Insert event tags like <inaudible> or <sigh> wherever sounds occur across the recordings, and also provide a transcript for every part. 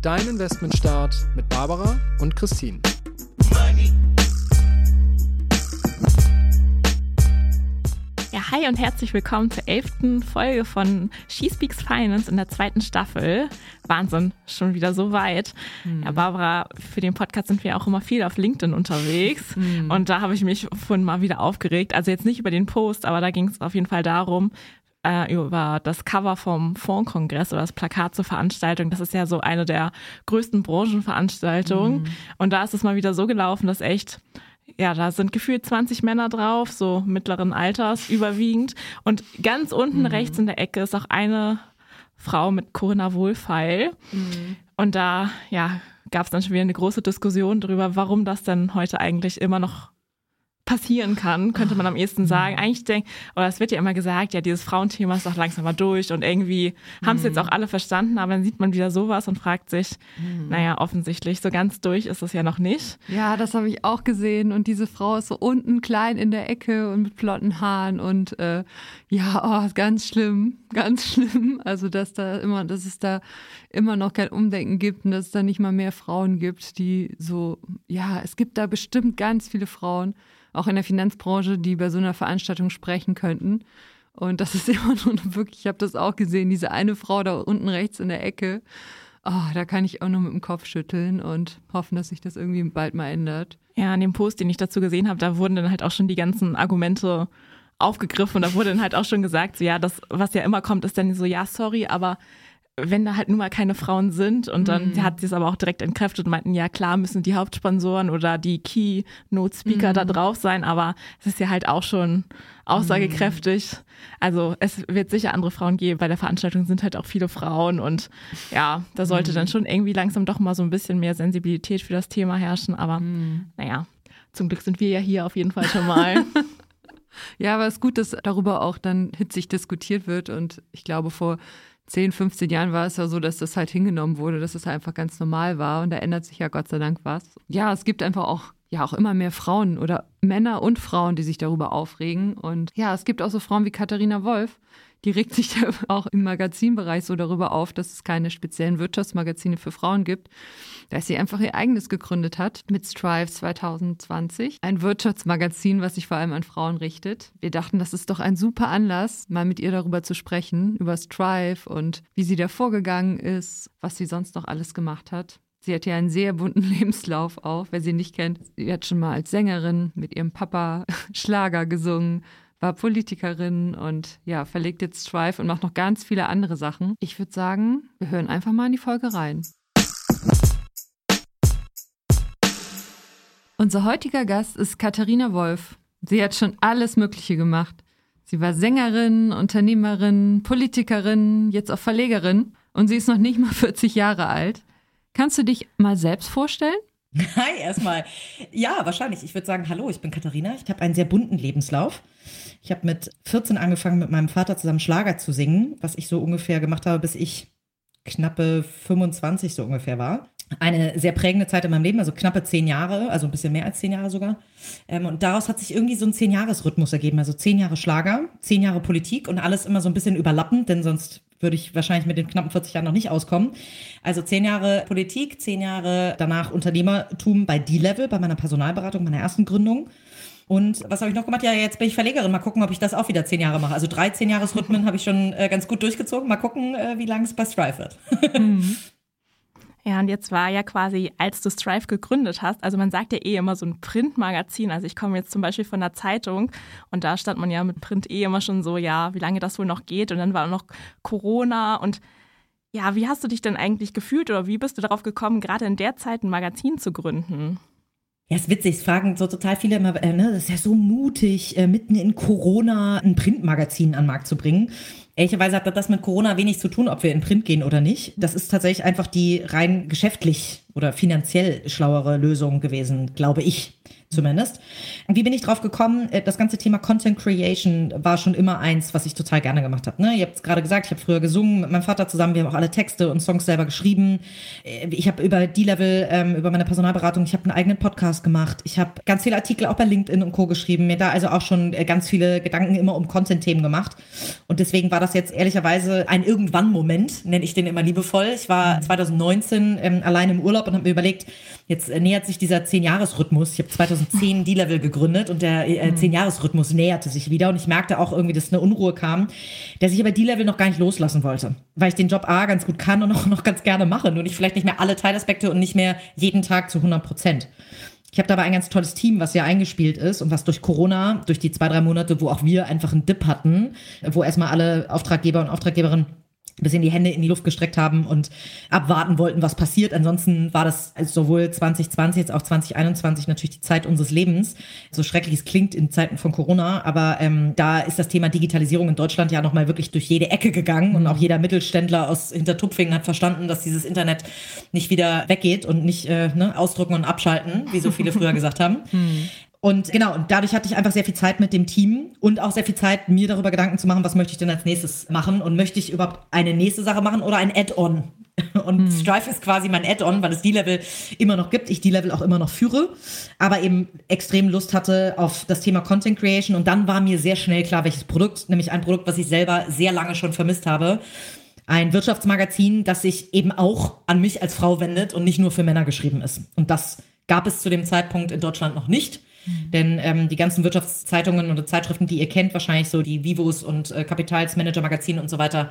Dein Investmentstart mit Barbara und Christine. Ja, hi und herzlich willkommen zur elften Folge von She Speaks Finance in der zweiten Staffel. Wahnsinn, schon wieder so weit. Mhm. Ja, Barbara, für den Podcast sind wir auch immer viel auf LinkedIn unterwegs. <laughs> Mhm. Und da habe ich mich vorhin mal wieder aufgeregt. Also jetzt nicht über den Post, aber da ging es auf jeden Fall darum, äh, über das Cover vom Fondkongress oder das Plakat zur Veranstaltung. Das ist ja so eine der größten Branchenveranstaltungen. Mhm. Und da ist es mal wieder so gelaufen, dass echt ja, da sind gefühlt 20 Männer drauf, so mittleren Alters überwiegend. Und ganz unten mhm. rechts in der Ecke ist auch eine Frau mit Corinna Wohlfeil. Mhm. Und da, ja, gab es dann schon wieder eine große Diskussion darüber, warum das denn heute eigentlich immer noch passieren kann, könnte man am ehesten sagen. Mhm. Eigentlich denkt, oder es wird ja immer gesagt, ja, dieses Frauenthema ist doch langsam mal durch und irgendwie haben es jetzt mhm. auch alle verstanden, aber dann sieht man wieder sowas und fragt sich, mhm. naja, offensichtlich, so ganz durch ist es ja noch nicht. Ja, das habe ich auch gesehen und diese Frau ist so unten klein in der Ecke und mit flotten Haaren und äh, ja, oh, ganz schlimm, ganz schlimm. Also, dass da immer, dass es da immer noch kein Umdenken gibt und dass es da nicht mal mehr Frauen gibt, die so, ja, es gibt da bestimmt ganz viele Frauen, auch in der Finanzbranche, die bei so einer Veranstaltung sprechen könnten. Und das ist <laughs> immer nur wirklich, ich habe das auch gesehen, diese eine Frau da unten rechts in der Ecke. Oh, da kann ich auch nur mit dem Kopf schütteln und hoffen, dass sich das irgendwie bald mal ändert. Ja, an dem Post, den ich dazu gesehen habe, da wurden dann halt auch schon die ganzen Argumente aufgegriffen und da wurde dann halt auch schon gesagt, so ja, das, was ja immer kommt, ist dann so, ja, sorry, aber wenn da halt nun mal keine Frauen sind und dann mhm. hat sie es aber auch direkt entkräftet und meinten, ja klar müssen die Hauptsponsoren oder die Keynote-Speaker mhm. da drauf sein, aber es ist ja halt auch schon aussagekräftig. Mhm. Also es wird sicher andere Frauen geben, bei der Veranstaltung sind halt auch viele Frauen und ja, da sollte dann mhm. schon irgendwie langsam doch mal so ein bisschen mehr Sensibilität für das Thema herrschen, aber mhm. naja, zum Glück sind wir ja hier auf jeden Fall schon mal. <laughs> ja, aber es ist gut, dass darüber auch dann hitzig diskutiert wird und ich glaube vor 10, 15 Jahren war es ja so, dass das halt hingenommen wurde, dass es halt einfach ganz normal war und da ändert sich ja Gott sei Dank was. Ja, es gibt einfach auch ja auch immer mehr Frauen oder Männer und Frauen, die sich darüber aufregen und ja, es gibt auch so Frauen wie Katharina Wolf, die regt sich da <laughs> auch im Magazinbereich so darüber auf, dass es keine speziellen Wirtschaftsmagazine für Frauen gibt, dass sie einfach ihr eigenes gegründet hat mit Strive 2020. Ein Wirtschaftsmagazin, was sich vor allem an Frauen richtet. Wir dachten, das ist doch ein super Anlass, mal mit ihr darüber zu sprechen, über Strive und wie sie da vorgegangen ist, was sie sonst noch alles gemacht hat. Sie hat ja einen sehr bunten <laughs> Lebenslauf auch. Wer sie nicht kennt, sie hat schon mal als Sängerin mit ihrem Papa <laughs> Schlager gesungen, war Politikerin und ja, verlegt jetzt Strive und macht noch ganz viele andere Sachen. Ich würde sagen, wir hören einfach mal in die Folge rein. Unser heutiger Gast ist Katharina Wolf. Sie hat schon alles Mögliche gemacht. Sie war Sängerin, Unternehmerin, Politikerin, jetzt auch Verlegerin und sie ist noch nicht mal <laughs> 40 Jahre alt. Kannst du dich mal selbst vorstellen? Hi, erstmal. Ja, wahrscheinlich. Ich würde sagen, hallo, ich bin Katharina. Ich habe einen sehr bunten Lebenslauf. Ich habe mit 14 angefangen, mit meinem Vater zusammen Schlager zu singen, was ich so ungefähr gemacht habe, bis ich knappe 25 so ungefähr war. Eine sehr prägende Zeit in meinem Leben, also knappe zehn Jahre, also ein bisschen mehr als zehn Jahre sogar. Ähm, und daraus hat sich irgendwie so ein Zehn-Jahres-Rhythmus ergeben. Also zehn Jahre Schlager, zehn Jahre Politik und alles immer so ein bisschen überlappend, denn sonst würde ich wahrscheinlich mit den knappen 40 Jahren noch nicht auskommen. Also zehn Jahre Politik, zehn Jahre danach Unternehmertum bei D-Level, bei meiner Personalberatung, meiner ersten Gründung. Und was habe ich noch gemacht? Ja, jetzt bin ich Verlegerin. Mal gucken, ob ich das auch wieder zehn Jahre mache. Also drei zehn Jahresrhythmen <laughs> habe ich schon äh, ganz gut durchgezogen. Mal gucken, äh, wie lange es bei Strive wird. Mhm. <laughs> Ja, und jetzt war ja quasi, als du Strive gegründet hast, also man sagt ja eh immer so ein Printmagazin. Also ich komme jetzt zum Beispiel von der Zeitung und da stand man ja mit Print eh immer schon so, ja, wie lange das wohl noch geht. Und dann war noch Corona und ja, wie hast du dich denn eigentlich gefühlt oder wie bist du darauf gekommen, gerade in der Zeit ein Magazin zu gründen? Ja, ist witzig. Es fragen so total viele immer, äh, ne, das ist ja so mutig, äh, mitten in Corona ein Printmagazin an den Markt zu bringen. Ehrlicherweise hat das mit Corona wenig zu tun, ob wir in Print gehen oder nicht. Das ist tatsächlich einfach die rein geschäftlich oder finanziell schlauere Lösung gewesen, glaube ich zumindest. Und wie bin ich drauf gekommen? Äh, das ganze Thema Content Creation war schon immer eins, was ich total gerne gemacht habe. Ne? Ihr habt es gerade gesagt, ich habe früher gesungen mit meinem Vater zusammen. Wir haben auch alle Texte und Songs selber geschrieben. Äh, ich habe über D-Level, ähm, über meine Personalberatung, ich habe einen eigenen Podcast gemacht. Ich habe ganz viele Artikel auch bei LinkedIn und Co. geschrieben. Mir da also auch schon äh, ganz viele Gedanken immer um Content-Themen gemacht. Und deswegen war das jetzt ehrlicherweise ein Irgendwann-Moment, nenne ich den immer liebevoll. Ich war 2019 ähm, allein im Urlaub und habe mir überlegt, jetzt äh, nähert sich dieser 10-Jahres-Rhythmus. Ich habe 2010 D-Level gegründet und der äh, 10-Jahres-Rhythmus näherte sich wieder und ich merkte auch irgendwie, dass eine Unruhe kam, dass ich aber D-Level noch gar nicht loslassen wollte, weil ich den Job A ganz gut kann und auch noch ganz gerne mache, nur nicht vielleicht nicht mehr alle Teilaspekte und nicht mehr jeden Tag zu 100 Prozent. Ich habe dabei ein ganz tolles Team, was ja eingespielt ist und was durch Corona, durch die zwei, drei Monate, wo auch wir einfach einen Dip hatten, wo erstmal alle Auftraggeber und Auftraggeberinnen bisschen die Hände in die Luft gestreckt haben und abwarten wollten, was passiert. Ansonsten war das also sowohl 2020 als auch 2021 natürlich die Zeit unseres Lebens. So schrecklich es klingt in Zeiten von Corona, aber ähm, da ist das Thema Digitalisierung in Deutschland ja nochmal wirklich durch jede Ecke gegangen und auch jeder Mittelständler aus Hintertupfingen hat verstanden, dass dieses Internet nicht wieder weggeht und nicht äh, ne, ausdrucken und abschalten, wie so viele früher gesagt haben. Hm. Und genau, und dadurch hatte ich einfach sehr viel Zeit mit dem Team und auch sehr viel Zeit, mir darüber Gedanken zu machen, was möchte ich denn als nächstes machen und möchte ich überhaupt eine nächste Sache machen oder ein Add-on. <laughs> Und hm. Strife ist quasi mein Add-on, weil es die Level immer noch gibt, ich die Level auch immer noch führe, aber eben extrem Lust hatte auf das Thema Content Creation und dann war mir sehr schnell klar, welches Produkt, nämlich ein Produkt, was ich selber sehr lange schon vermisst habe. Ein Wirtschaftsmagazin, das sich eben auch an mich als Frau wendet und nicht nur für Männer geschrieben ist. Und das gab es zu dem Zeitpunkt in Deutschland noch nicht. Mhm. Denn ähm, die ganzen Wirtschaftszeitungen oder Zeitschriften, die ihr kennt, wahrscheinlich so die Vivos und äh, Kapitals, Manager Magazin und so weiter,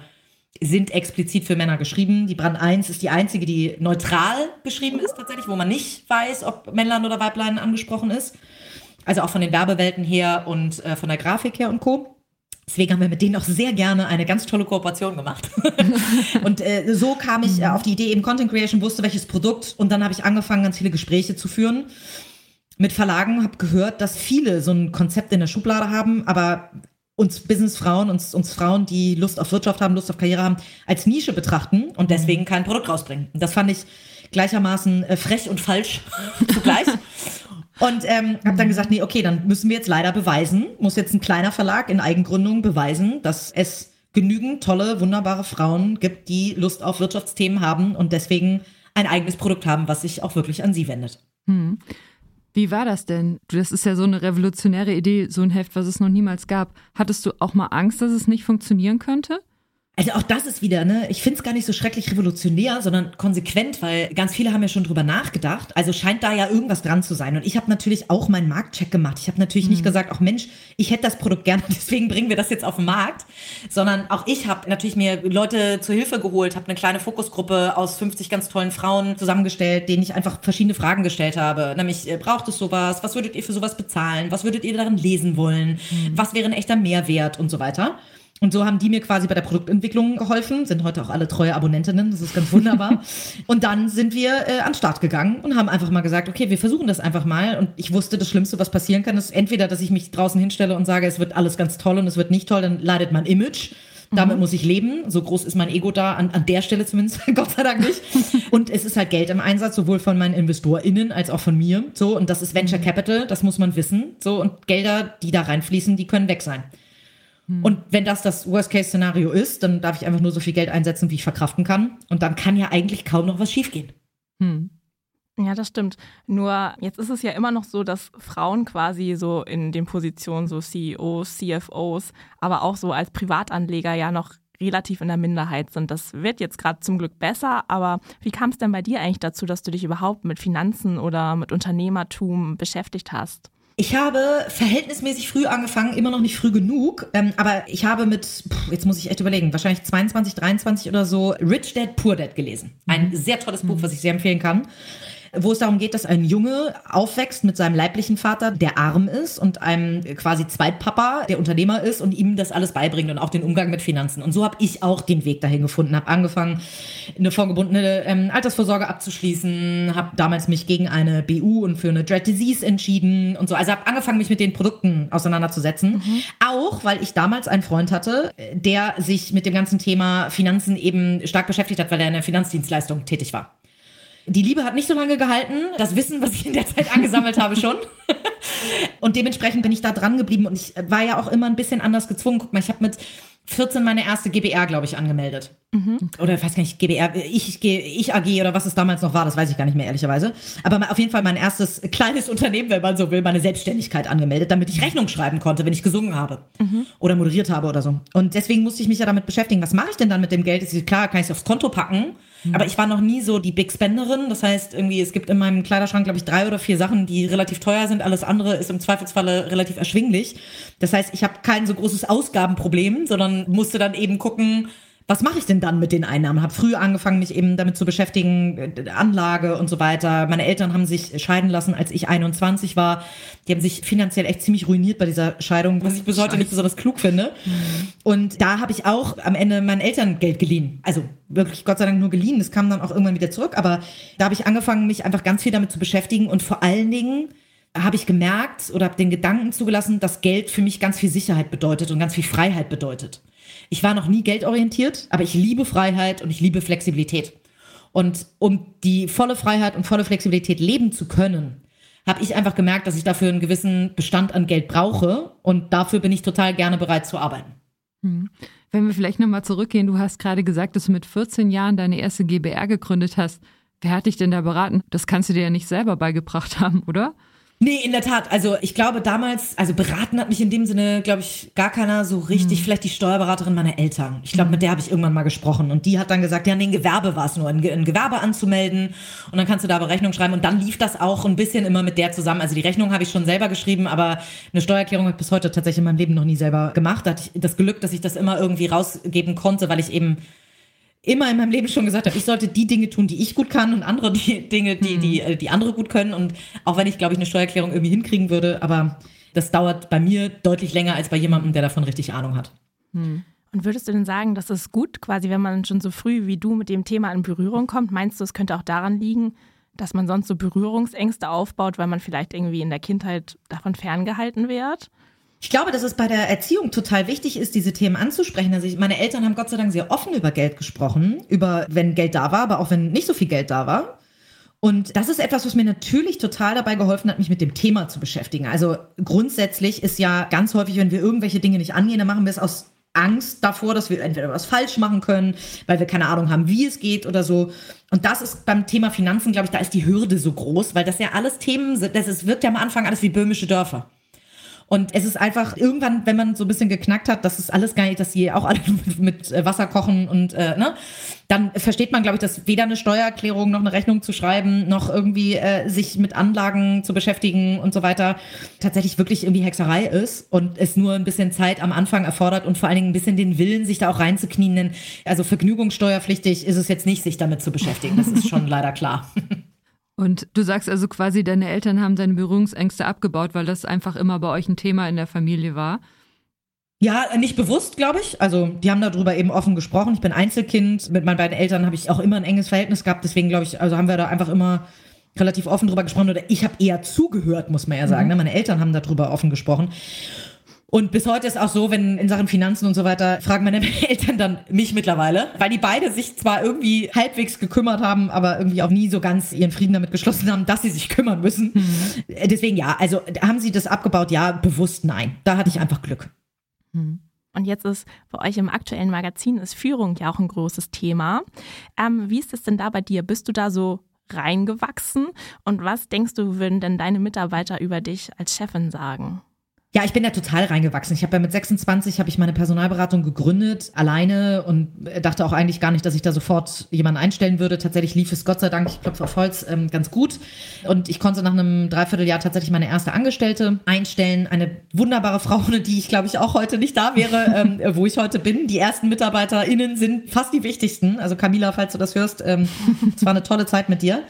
sind explizit für Männer geschrieben. Die Brand 1 ist die einzige, die neutral geschrieben ist tatsächlich, wo man nicht weiß, ob Männlein oder Weiblein angesprochen ist. Also auch von den Werbewelten her und äh, von der Grafik her und Co. Deswegen haben wir mit denen auch sehr gerne eine ganz tolle Kooperation gemacht. <laughs> und äh, so kam ich äh, auf die Idee eben Content Creation, wusste welches Produkt und dann habe ich angefangen, ganz viele Gespräche zu führen mit Verlagen, habe gehört, dass viele so ein Konzept in der Schublade haben, aber uns Businessfrauen, uns, uns Frauen, die Lust auf Wirtschaft haben, Lust auf Karriere haben, als Nische betrachten und deswegen kein Produkt rausbringen. Das fand ich gleichermaßen äh, frech und falsch <laughs> zugleich. Und ähm, habe dann gesagt, nee, okay, dann müssen wir jetzt leider beweisen, muss jetzt ein kleiner Verlag in Eigengründung beweisen, dass es genügend tolle, wunderbare Frauen gibt, die Lust auf Wirtschaftsthemen haben und deswegen ein eigenes Produkt haben, was sich auch wirklich an sie wendet. Hm. Wie war das denn? Das ist ja so eine revolutionäre Idee, so ein Heft, was es noch niemals gab. Hattest du auch mal Angst, dass es nicht funktionieren könnte? Also auch das ist wieder, ne, ich finde es gar nicht so schrecklich revolutionär, sondern konsequent, weil ganz viele haben ja schon drüber nachgedacht. Also scheint da ja irgendwas dran zu sein. Und ich habe natürlich auch meinen Marktcheck gemacht. Ich habe natürlich mhm. nicht gesagt, ach Mensch, ich hätte das Produkt gerne, <laughs> deswegen bringen wir das jetzt auf den Markt. Sondern auch ich habe natürlich mir Leute zur Hilfe geholt, habe eine kleine Fokusgruppe aus 50 ganz tollen Frauen zusammengestellt, denen ich einfach verschiedene Fragen gestellt habe. Nämlich, äh, braucht es sowas? Was würdet ihr für sowas bezahlen? Was würdet ihr darin lesen wollen? Mhm. Was wäre ein echter Mehrwert und so weiter? Und so haben die mir quasi bei der Produktentwicklung geholfen, sind heute auch alle treue Abonnentinnen, das ist ganz wunderbar. <laughs> und dann sind wir äh, an den Start gegangen und haben einfach mal gesagt, okay, wir versuchen das einfach mal. Und ich wusste, das Schlimmste, was passieren kann, ist entweder, dass ich mich draußen hinstelle und sage, es wird alles ganz toll und es wird nicht toll, dann leidet mein Image. Damit mhm. muss ich leben. So groß ist mein Ego da, an, an der Stelle zumindest, <laughs> Gott sei Dank nicht. <laughs> Und es ist halt Geld im Einsatz, sowohl von meinen InvestorInnen als auch von mir. So, und das ist Venture mhm. Capital, das muss man wissen. So, und Gelder, die da reinfließen, die können weg sein. Hm. Und wenn das das Worst-Case-Szenario ist, dann darf ich einfach nur so viel Geld einsetzen, wie ich verkraften kann. Und dann kann ja eigentlich kaum noch was schiefgehen. Hm. Ja, das stimmt. Nur jetzt ist es ja immer noch so, dass Frauen quasi so in den Positionen so CEOs, CFOs, aber auch so als Privatanleger ja noch relativ in der Minderheit sind. Das wird jetzt gerade zum Glück besser, aber wie kam es denn bei dir eigentlich dazu, dass du dich überhaupt mit Finanzen oder mit Unternehmertum beschäftigt hast? Ich habe verhältnismäßig früh angefangen, immer noch nicht früh genug, ähm, aber ich habe mit, pff, jetzt muss ich echt überlegen, wahrscheinlich 22, 23 oder so, Rich Dad, Poor Dad gelesen. Ein mhm. sehr tolles Buch, was ich sehr empfehlen kann. Wo es darum geht, dass ein Junge aufwächst mit seinem leiblichen Vater, der arm ist und einem quasi Zweitpapa, der Unternehmer ist und ihm das alles beibringt und auch den Umgang mit Finanzen. Und so habe ich auch den Weg dahin gefunden, habe angefangen, eine vorgebundene ähm, Altersvorsorge abzuschließen, habe damals mich gegen eine BU und für eine Dread Disease entschieden und so. Also habe angefangen, mich mit den Produkten auseinanderzusetzen. Mhm. Auch, weil ich damals einen Freund hatte, der sich mit dem ganzen Thema Finanzen eben stark beschäftigt hat, weil er in der Finanzdienstleistung tätig war. Die Liebe hat nicht so lange gehalten. Das Wissen, was ich in der Zeit angesammelt habe, schon. <laughs> Und dementsprechend bin ich da dran geblieben und ich war ja auch immer ein bisschen anders gezwungen. Guck mal, ich habe mit 14 meine erste GBR, glaube ich, angemeldet. Mhm. Oder ich weiß gar nicht, GBR, ich, ich AG oder was es damals noch war, das weiß ich gar nicht mehr, ehrlicherweise. Aber auf jeden Fall mein erstes kleines Unternehmen, wenn man so will, meine Selbstständigkeit angemeldet, damit ich Rechnung schreiben konnte, wenn ich gesungen habe. Mhm. Oder moderiert habe oder so. Und deswegen musste ich mich ja damit beschäftigen, was mache ich denn dann mit dem Geld? Ist klar, kann ich es aufs Konto packen Mhm. Aber ich war noch nie so die Big Spenderin. Das heißt, irgendwie, es gibt in meinem Kleiderschrank, glaube ich, drei oder vier Sachen, die relativ teuer sind. Alles andere ist im Zweifelsfalle relativ erschwinglich. Das heißt, ich habe kein so großes Ausgabenproblem, sondern musste dann eben gucken, was mache ich denn dann mit den Einnahmen? Habe früh angefangen, mich eben damit zu beschäftigen, äh, Anlage und so weiter. Meine Eltern haben sich scheiden lassen, als ich 21 war. Die haben sich finanziell echt ziemlich ruiniert bei dieser Scheidung, was ich bis heute nicht besonders klug finde. Mhm. Und da habe ich auch am Ende meinen Eltern Geld geliehen. Also wirklich Gott sei Dank nur geliehen. Das kam dann auch irgendwann wieder zurück. Aber da habe ich angefangen, mich einfach ganz viel damit zu beschäftigen und vor allen Dingen habe ich gemerkt oder habe den Gedanken zugelassen, dass Geld für mich ganz viel Sicherheit bedeutet und ganz viel Freiheit bedeutet. Ich war noch nie geldorientiert, aber ich liebe Freiheit und ich liebe Flexibilität. Und um die volle Freiheit und volle Flexibilität leben zu können, habe ich einfach gemerkt, dass ich dafür einen gewissen Bestand an Geld brauche und dafür bin ich total gerne bereit zu arbeiten. Hm. Wenn wir vielleicht nochmal zurückgehen, du hast gerade gesagt, dass du mit 14 Jahren deine erste GBR gegründet hast. Wer hat dich denn da beraten? Das kannst du dir ja nicht selber beigebracht <laughs> haben, oder? Nee, in der Tat. Also ich glaube damals, also beraten hat mich in dem Sinne, glaube ich, gar keiner so richtig. Mhm. Vielleicht die Steuerberaterin meiner Eltern. Ich glaube, mit der habe ich irgendwann mal gesprochen. Und die hat dann gesagt, ja, nee, ein Gewerbe war es nur, ein, ein, Gewerbe anzumelden. Und dann kannst du da Berechnung schreiben. Und dann lief das auch ein bisschen immer mit der zusammen. Also die Rechnung habe ich schon selber geschrieben, aber eine Steuererklärung habe ich bis heute tatsächlich in meinem Leben noch nie selber gemacht. Da hatte ich das Glück, dass ich das immer irgendwie rausgeben konnte, weil ich eben immer in meinem Leben schon gesagt habe, ich sollte die Dinge tun, die ich gut kann und andere die <laughs> Dinge, die, die, mhm. die andere gut können. Und auch wenn ich, glaube ich, eine Steuererklärung irgendwie hinkriegen würde, aber das dauert bei mir deutlich länger als bei jemandem, der davon richtig Ahnung hat. Hm. Und würdest du denn sagen, das ist gut, quasi, wenn man schon so früh wie du mit dem Thema in Berührung kommt? Meinst du, es könnte auch daran liegen, dass man sonst so Berührungsängste aufbaut, weil man vielleicht irgendwie in der Kindheit davon ferngehalten wird? Ich glaube, dass es bei der Erziehung total wichtig ist, diese Themen anzusprechen. Also ich, meine Eltern haben Gott sei Dank sehr offen über Geld gesprochen, über wenn Geld da war, aber auch wenn nicht so viel Geld da war. Und das ist etwas, was mir natürlich total dabei geholfen hat, mich mit dem Thema zu beschäftigen. Also grundsätzlich ist ja ganz häufig, wenn wir irgendwelche Dinge nicht angehen, dann machen wir es aus Angst davor, dass wir entweder was falsch machen können, weil wir keine Ahnung haben, wie es geht oder so. Und das ist beim Thema Finanzen, glaube ich, da ist die Hürde so groß, weil das ja alles Themen sind. Das ist, wirkt ja am Anfang alles wie böhmische Dörfer. Und es ist einfach irgendwann, wenn man so ein bisschen geknackt hat, das ist alles geil, dass sie auch alle <laughs> mit äh, Wasser kochen und äh, ne, dann versteht man, glaube ich, dass weder eine Steuererklärung noch eine Rechnung zu schreiben, noch irgendwie äh, sich mit Anlagen zu beschäftigen und so weiter tatsächlich wirklich irgendwie Hexerei ist und es nur ein bisschen Zeit am Anfang erfordert und vor allen Dingen ein bisschen den Willen, sich da auch reinzuknien. Denn also vergnügungssteuerpflichtig ist es jetzt nicht, sich damit zu beschäftigen. Das ist schon <laughs> leider klar. Und du sagst also quasi, deine Eltern haben deine Berührungsängste abgebaut, weil das einfach immer bei euch ein Thema in der Familie war. Ja, nicht bewusst, glaube ich. Also die haben darüber eben offen gesprochen. Ich bin Einzelkind. Mit meinen beiden Eltern habe ich auch immer ein enges Verhältnis gehabt. Deswegen glaube ich, also haben wir da einfach immer relativ offen drüber gesprochen. Oder ich habe eher zugehört, muss man ja sagen. Mhm. Ne? Meine Eltern haben darüber offen gesprochen. Und bis heute ist auch so, wenn in Sachen Finanzen und so weiter, fragen meine <laughs> Eltern dann mich mittlerweile, weil die beide sich zwar irgendwie halbwegs gekümmert haben, aber irgendwie auch nie so ganz ihren Frieden damit geschlossen haben, dass sie sich kümmern müssen. Mhm. Deswegen ja, also haben sie das abgebaut? Ja, bewusst nein. Da hatte ich einfach Glück. Mhm. Und jetzt ist bei euch im aktuellen Magazin ist Führung ja auch ein großes Thema. Ähm, wie ist es denn da bei dir? Bist du da so reingewachsen? Und was denkst du, würden denn deine Mitarbeiter über dich als Chefin sagen? Ja, ich bin da total reingewachsen. Ich habe ja mit 26 habe ich meine Personalberatung gegründet, alleine und dachte auch eigentlich gar nicht, dass ich da sofort jemanden einstellen würde. Tatsächlich lief es Gott sei Dank, ich klopfe auf Holz, ähm, ganz gut. Und ich konnte nach einem Dreivierteljahr tatsächlich meine erste Angestellte einstellen. Eine wunderbare Frau, ohne die ich glaube ich auch heute nicht da wäre, ähm, <laughs> wo ich heute bin. Die ersten MitarbeiterInnen sind fast die wichtigsten. Also Camila, falls du das hörst, ähm, es war eine tolle Zeit mit dir.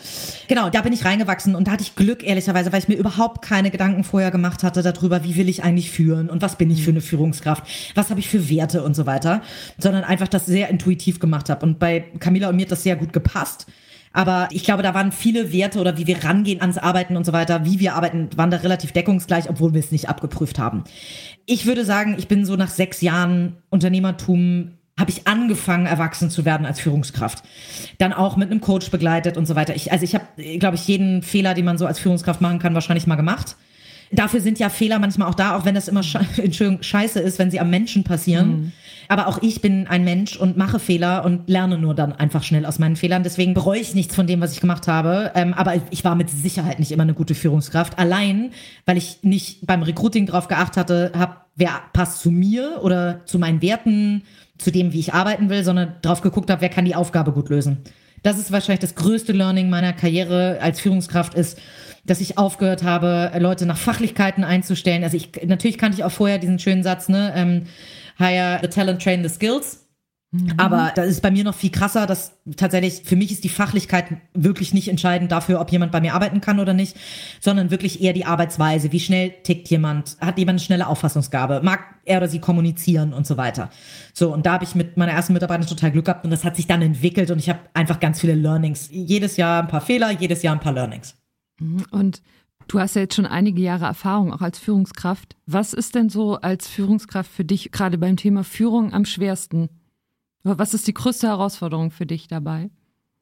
Genau, da bin ich reingewachsen und da hatte ich Glück, ehrlicherweise, weil ich mir überhaupt keine Gedanken vorher gemacht hatte darüber, wie will ich eigentlich führen und was bin ich für eine Führungskraft, was habe ich für Werte und so weiter, sondern einfach das sehr intuitiv gemacht habe. Und bei Camila und mir hat das sehr gut gepasst. Aber ich glaube, da waren viele Werte oder wie wir rangehen ans Arbeiten und so weiter, wie wir arbeiten, waren da relativ deckungsgleich, obwohl wir es nicht abgeprüft haben. Ich würde sagen, ich bin so nach sechs Jahren Unternehmertum habe ich angefangen, erwachsen zu werden als Führungskraft. Dann auch mit einem Coach begleitet und so weiter. Ich, also ich habe, glaube ich, jeden Fehler, den man so als Führungskraft machen kann, wahrscheinlich mal gemacht. Dafür sind ja Fehler manchmal auch da, auch wenn das immer <laughs> scheiße ist, wenn sie am Menschen passieren. Mhm. Aber auch ich bin ein Mensch und mache Fehler und lerne nur dann einfach schnell aus meinen Fehlern. Deswegen bereue ich nichts von dem, was ich gemacht habe. Ähm, aber ich war mit Sicherheit nicht immer eine gute Führungskraft. Allein, weil ich nicht beim Recruiting drauf geachtet hatte, hab, wer passt zu mir oder zu meinen Werten, zu dem, wie ich arbeiten will, sondern drauf geguckt habe, wer kann die Aufgabe gut lösen. Das ist wahrscheinlich das größte Learning meiner Karriere als Führungskraft ist, dass ich aufgehört habe, Leute nach Fachlichkeiten einzustellen. Also ich, natürlich kannte ich auch vorher diesen schönen Satz, ne, ähm, hire the talent, train the skills. Mhm. Aber das ist bei mir noch viel krasser, dass tatsächlich für mich ist die Fachlichkeit wirklich nicht entscheidend dafür, ob jemand bei mir arbeiten kann oder nicht, sondern wirklich eher die Arbeitsweise. Wie schnell tickt jemand? Hat jemand eine schnelle Auffassungsgabe? Mag er oder sie kommunizieren und so weiter? So, und da habe ich mit meiner ersten Mitarbeiterin total Glück gehabt und das hat sich dann entwickelt und ich habe einfach ganz viele Learnings. Jedes Jahr ein paar Fehler, jedes Jahr ein paar Learnings. Mhm. Und Du hast ja jetzt schon einige Jahre Erfahrung auch als Führungskraft. Was ist denn so als Führungskraft für dich gerade beim Thema Führung am schwersten? Was ist die größte Herausforderung für dich dabei?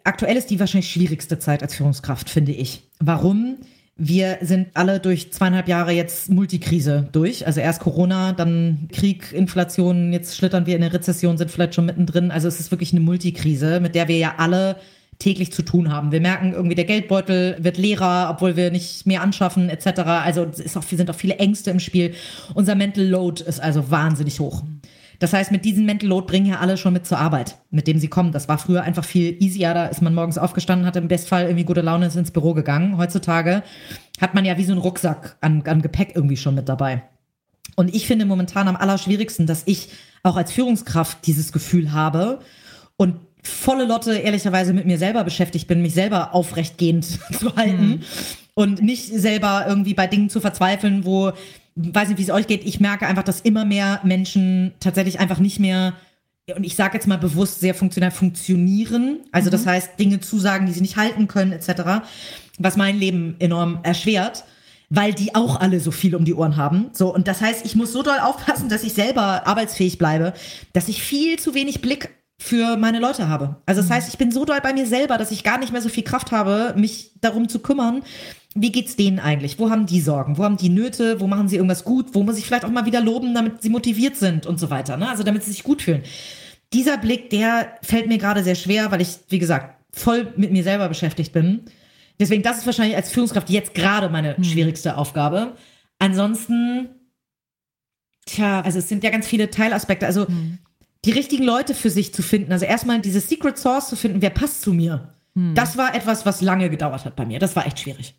Aktuell ist die wahrscheinlich schwierigste Zeit als Führungskraft, finde ich. Warum? Wir sind alle durch zweieinhalb Jahre jetzt Multikrise durch. Also erst Corona, dann Krieg, Inflation, jetzt schlittern wir in eine Rezession, sind vielleicht schon mittendrin. Also es ist wirklich eine Multikrise, mit der wir ja alle täglich zu tun haben. Wir merken irgendwie, der Geldbeutel wird leerer, obwohl wir nicht mehr anschaffen etc. Also es ist sind auch viele Ängste im Spiel. Unser Mental Load ist also wahnsinnig hoch. Das heißt, mit diesem Mental Load bringen ja alle schon mit zur Arbeit, mit dem sie kommen. Das war früher einfach viel easier. Da ist man morgens aufgestanden, hat im Bestfall irgendwie gute Laune, ins Büro gegangen. Heutzutage hat man ja wie so einen Rucksack an, an Gepäck irgendwie schon mit dabei. Und ich finde momentan am allerschwierigsten, dass ich auch als Führungskraft dieses Gefühl habe und volle Lotte ehrlicherweise mit mir selber beschäftigt bin, mich selber aufrechtgehend <laughs> zu halten mhm. und nicht selber irgendwie bei Dingen zu verzweifeln, wo weiß nicht, wie es euch geht, ich merke einfach, dass immer mehr Menschen tatsächlich einfach nicht mehr, und ich sage jetzt mal bewusst, sehr funktional funktionieren. Also mhm. das heißt, Dinge zusagen, die sie nicht halten können, etc., was mein Leben enorm erschwert weil die auch alle so viel um die Ohren haben. So, und das heißt, ich muss so doll aufpassen, dass ich selber arbeitsfähig bleibe, dass ich viel zu wenig Blick für meine Leute habe. Also das mhm. heißt, ich bin so doll bei mir selber, dass ich gar nicht mehr so viel Kraft habe, mich darum zu kümmern, wie geht's denen eigentlich? Wo haben die Sorgen? Wo haben die Nöte? Wo machen sie irgendwas gut? Wo muss ich vielleicht auch mal wieder loben, damit sie motiviert sind und so weiter, ne? Also damit sie sich gut fühlen. Dieser Blick, der fällt mir gerade sehr schwer, weil ich, wie gesagt, voll mit mir selber beschäftigt bin. Deswegen, das ist wahrscheinlich als Führungskraft jetzt gerade meine hm. schwierigste Aufgabe. Ansonsten, tja, also es sind ja ganz viele Teilaspekte. Also hm. Die richtigen Leute für sich zu finden. Also erstmal diese Secret Source zu finden, wer passt zu mir. Hm. Das war etwas, was lange gedauert hat bei mir. Das war echt schwierig.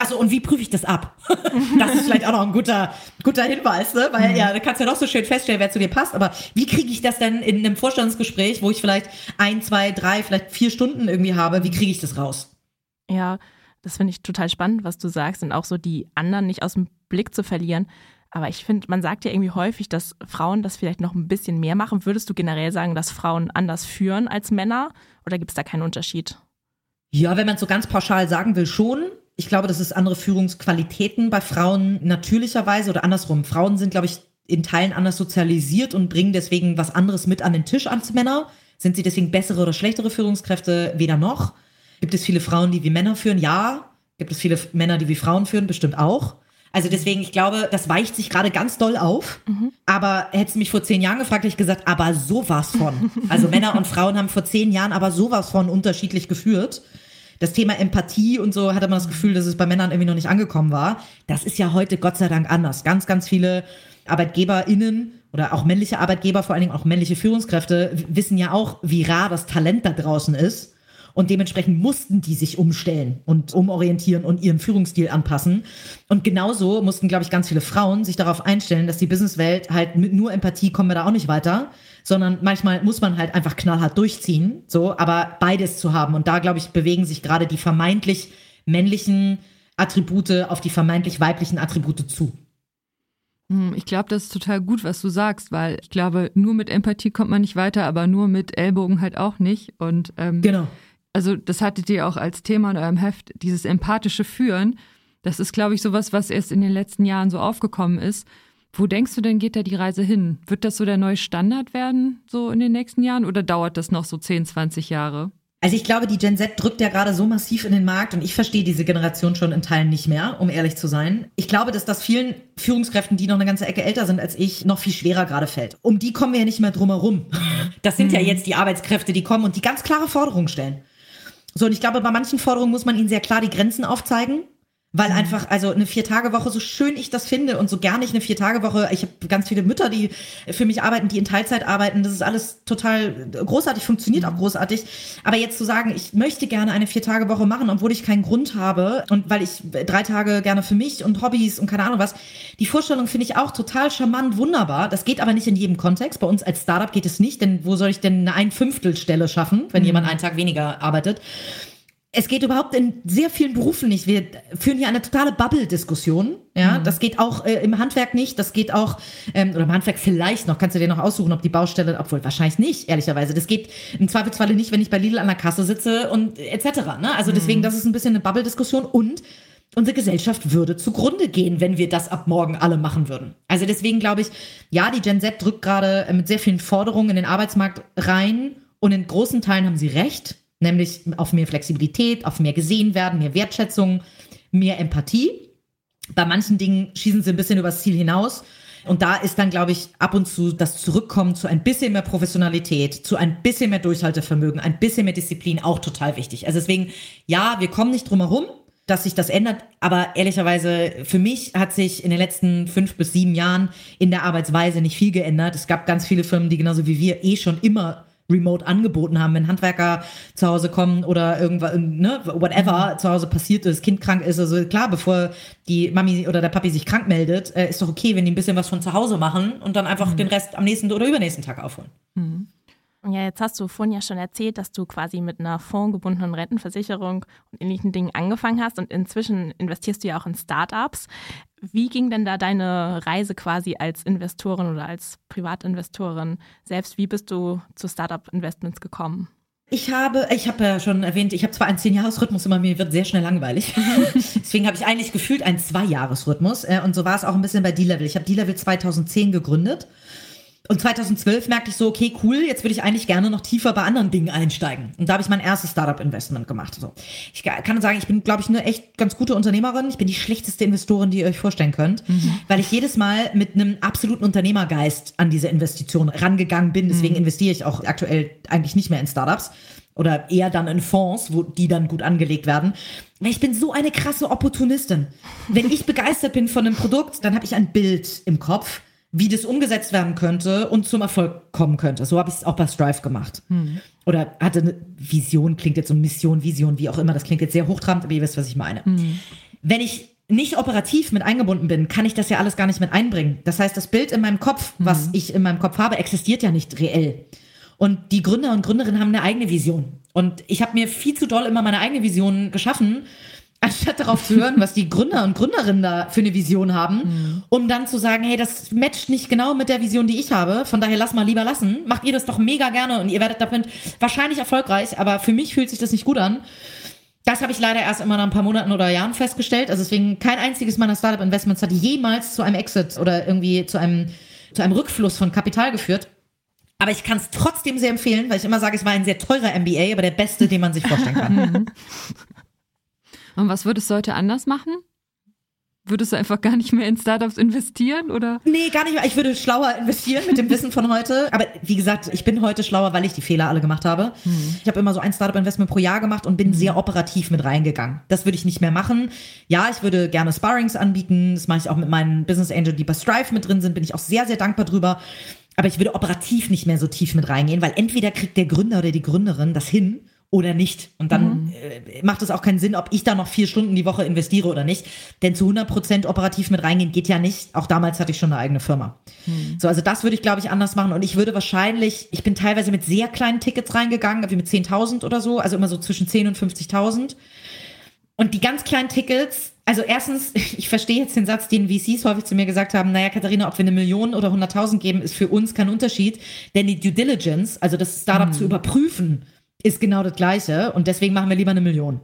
Achso, und wie prüfe ich das ab? <laughs> das ist vielleicht auch noch ein guter, guter Hinweis, ne? Weil mhm. ja, du kannst ja noch so schön feststellen, wer zu dir passt, aber wie kriege ich das denn in einem Vorstandsgespräch, wo ich vielleicht ein, zwei, drei, vielleicht vier Stunden irgendwie habe, wie kriege ich das raus? Ja, das finde ich total spannend, was du sagst und auch so die anderen nicht aus dem Blick zu verlieren. Aber ich finde, man sagt ja irgendwie häufig, dass Frauen das vielleicht noch ein bisschen mehr machen. Würdest du generell sagen, dass Frauen anders führen als Männer oder gibt es da keinen Unterschied? Ja, wenn man es so ganz pauschal sagen will, schon. Ich glaube, das ist andere Führungsqualitäten bei Frauen natürlicherweise oder andersrum. Frauen sind, glaube ich, in Teilen anders sozialisiert und bringen deswegen was anderes mit an den Tisch als Männer. Sind sie deswegen bessere oder schlechtere Führungskräfte? Weder noch. Gibt es viele Frauen, die wie Männer führen? Ja. Gibt es viele Männer, die wie Frauen führen? Bestimmt auch. Also deswegen, ich glaube, das weicht sich gerade ganz doll auf. Mhm. Aber hättest du mich vor zehn Jahren gefragt, hätte ich gesagt, aber sowas von. <laughs> Also Männer und Frauen haben vor zehn Jahren aber sowas von unterschiedlich geführt. das Thema Empathie und so hatte man das Gefühl, dass es bei Männern irgendwie noch nicht angekommen war. Das ist ja heute Gott sei Dank anders. Ganz, ganz viele ArbeitgeberInnen oder auch männliche Arbeitgeber, vor allen Dingen auch männliche Führungskräfte, wissen ja auch, wie rar das Talent da draußen ist. Und dementsprechend mussten die sich umstellen und umorientieren und ihren Führungsstil anpassen. Und genauso mussten, glaube ich, ganz viele Frauen sich darauf einstellen, dass die Businesswelt halt mit nur Empathie kommen wir da auch nicht weiter, sondern manchmal muss man halt einfach knallhart durchziehen, so, aber beides zu haben. Und da, glaube ich, bewegen sich gerade die vermeintlich männlichen Attribute auf die vermeintlich weiblichen Attribute zu. Hm, ich glaube, das ist total gut, was du sagst, weil ich glaube, nur mit Empathie kommt man nicht weiter, aber nur mit Ellbogen halt auch nicht. Und ähm, genau. Also das hattet ihr auch als Thema in eurem Heft, dieses empathische Führen. Das ist, glaube ich, sowas, was erst in den letzten Jahren so aufgekommen ist. Wo denkst du denn, geht da die Reise hin? Wird das so der neue Standard werden, so in den nächsten Jahren, oder dauert das noch so 10, 20 Jahre? Also ich glaube, die Gen Z drückt ja gerade so massiv in den Markt und ich verstehe diese Generation schon in Teilen nicht mehr, um ehrlich zu sein. Ich glaube, dass das vielen Führungskräften, die noch eine ganze Ecke älter sind als ich, noch viel schwerer gerade fällt. Um die kommen wir ja nicht mehr drum herum. Das sind ja mhm. jetzt die Arbeitskräfte, die kommen und die ganz klare Forderungen stellen. So, und ich glaube, bei manchen Forderungen muss man ihnen sehr klar die Grenzen aufzeigen. Weil mhm. einfach, also eine Vier-Tage-Woche, so schön ich das finde und so gerne ich eine Vier-Tage-Woche, ich habe ganz viele Mütter, die für mich arbeiten, die in Teilzeit arbeiten, das ist alles total großartig, funktioniert auch mhm. großartig. Aber jetzt zu sagen, ich möchte gerne eine Vier-Tage-Woche machen, obwohl ich keinen Grund habe und weil ich drei Tage gerne für mich und Hobbys und keine Ahnung was, die Vorstellung finde ich auch total charmant, wunderbar. Das geht aber nicht in jedem Kontext. Bei uns als Startup geht es nicht, denn wo soll ich denn eine Ein-Fünftel-Stelle schaffen, wenn mhm. jemand einen Tag weniger arbeitet? Es geht überhaupt in sehr vielen Berufen nicht. Wir führen hier eine totale Bubble-Diskussion. Ja, mhm. das geht auch äh, im Handwerk nicht. Das geht auch, ähm, oder im Handwerk vielleicht noch. Kannst du dir noch aussuchen, ob die Baustelle, obwohl wahrscheinlich nicht, ehrlicherweise. Das geht im Zweifelsfalle nicht, wenn ich bei Lidl an der Kasse sitze und etc. Ne? Also deswegen, mhm. das ist ein bisschen eine Bubble-Diskussion und unsere Gesellschaft würde zugrunde gehen, wenn wir das ab morgen alle machen würden. Also deswegen glaube ich, ja, die Gen Z drückt gerade mit sehr vielen Forderungen in den Arbeitsmarkt rein und in großen Teilen haben sie recht nämlich auf mehr Flexibilität, auf mehr gesehen werden, mehr Wertschätzung, mehr Empathie. Bei manchen Dingen schießen sie ein bisschen übers Ziel hinaus. Und da ist dann, glaube ich, ab und zu das Zurückkommen zu ein bisschen mehr Professionalität, zu ein bisschen mehr Durchhaltevermögen, ein bisschen mehr Disziplin auch total wichtig. Also deswegen, ja, wir kommen nicht drum herum, dass sich das ändert. Aber ehrlicherweise, für mich hat sich in den letzten fünf bis sieben Jahren in der Arbeitsweise nicht viel geändert. Es gab ganz viele Firmen, die genauso wie wir eh schon immer remote angeboten haben, wenn Handwerker zu Hause kommen oder irgendwas, ne, whatever zu Hause passiert ist, Kind krank ist, also klar, bevor die Mami oder der Papi sich krank meldet, äh, ist doch okay, wenn die ein bisschen was von zu Hause machen und dann einfach mhm. den Rest am nächsten oder übernächsten Tag aufholen. Mhm. Ja, jetzt hast du vorhin ja schon erzählt, dass du quasi mit einer fondgebundenen Rentenversicherung und ähnlichen Dingen angefangen hast und inzwischen investierst du ja auch in Startups. Wie ging denn da deine Reise quasi als Investorin oder als Privatinvestorin selbst? Wie bist du zu Startup-Investments gekommen? Ich habe, ich habe ja schon erwähnt, ich habe zwar einen Zehn-Jahres-Rhythmus, aber mir wird sehr schnell langweilig. <laughs> Deswegen habe ich eigentlich gefühlt einen Zwei-Jahres-Rhythmus. Äh, und so war es auch ein bisschen bei D-Level. Ich habe D-Level 2010 gegründet und 2012 merkte ich so, okay, cool, jetzt würde ich eigentlich gerne noch tiefer bei anderen Dingen einsteigen. Und da habe ich mein erstes Startup-Investment gemacht. So. Ich kann sagen, ich bin, glaube ich, eine echt ganz gute Unternehmerin. Ich bin die schlechteste Investorin, die ihr euch vorstellen könnt, mhm. weil ich jedes Mal mit einem absoluten Unternehmergeist an diese Investition rangegangen bin. Deswegen mhm. investiere ich auch aktuell eigentlich nicht mehr in Startups oder eher dann in Fonds, wo die dann gut angelegt werden. Weil ich bin so eine krasse Opportunistin. Wenn ich begeistert bin von einem Produkt, dann habe ich ein Bild im Kopf wie das umgesetzt werden könnte und zum Erfolg kommen könnte. So habe ich es auch bei Strive gemacht. Hm. Oder hatte eine Vision, klingt jetzt so Mission, Vision, wie auch immer. Das klingt jetzt sehr hochtrabend, aber ihr wisst, was ich meine. Hm. Wenn ich nicht operativ mit eingebunden bin, kann ich das ja alles gar nicht mit einbringen. Das heißt, das Bild in meinem Kopf, was hm. ich in meinem Kopf habe, existiert ja nicht reell. Und die Gründer und Gründerinnen haben eine eigene Vision. Und ich habe mir viel zu doll immer meine eigene Vision geschaffen anstatt darauf zu hören, was die Gründer und Gründerinnen da für eine Vision haben, mhm. um dann zu sagen, hey, das matcht nicht genau mit der Vision, die ich habe, von daher lass mal lieber lassen. Macht ihr das doch mega gerne und ihr werdet damit wahrscheinlich erfolgreich, aber für mich fühlt sich das nicht gut an. Das habe ich leider erst immer nach ein paar Monaten oder Jahren festgestellt. Also deswegen kein einziges meiner Startup-Investments hat jemals zu einem Exit oder irgendwie zu einem, zu einem Rückfluss von Kapital geführt. Aber ich kann es trotzdem sehr empfehlen, weil ich immer sage, es war ein sehr teurer MBA, aber der beste, den man sich vorstellen kann. <laughs> <laughs> Und was würdest du heute anders machen? Würdest du einfach gar nicht mehr in Startups investieren oder? Nee, gar nicht mehr. Ich würde schlauer investieren mit dem <laughs> Wissen von heute. Aber wie gesagt, ich bin heute schlauer, weil ich die Fehler alle gemacht habe. Hm. Ich habe immer so ein Startup-Investment pro Jahr gemacht und bin hm. sehr operativ mit reingegangen. Das würde ich nicht mehr machen. Ja, ich würde gerne Sparrings anbieten. Das mache ich auch mit meinen Business Angel, die bei Strive mit drin sind. Bin ich auch sehr, sehr dankbar drüber. Aber ich würde operativ nicht mehr so tief mit reingehen, weil entweder kriegt der Gründer oder die Gründerin das hin oder nicht. Und dann mhm. äh, macht es auch keinen Sinn, ob ich da noch vier Stunden die Woche investiere oder nicht. Denn zu 100 Prozent operativ mit reingehen geht ja nicht. Auch damals hatte ich schon eine eigene Firma. Mhm. So, also das würde ich, glaube ich, anders machen. Und ich würde wahrscheinlich, ich bin teilweise mit sehr kleinen Tickets reingegangen, wie mit 10.000 oder so. Also immer so zwischen 10 und 50.000. Und die ganz kleinen Tickets, also erstens, <laughs> ich verstehe jetzt den Satz, den VCs häufig zu mir gesagt haben, naja, Katharina, ob wir eine Million oder 100.000 geben, ist für uns kein Unterschied. Denn die Due Diligence, also das Startup mhm. zu überprüfen, ist genau das Gleiche und deswegen machen wir lieber eine Million.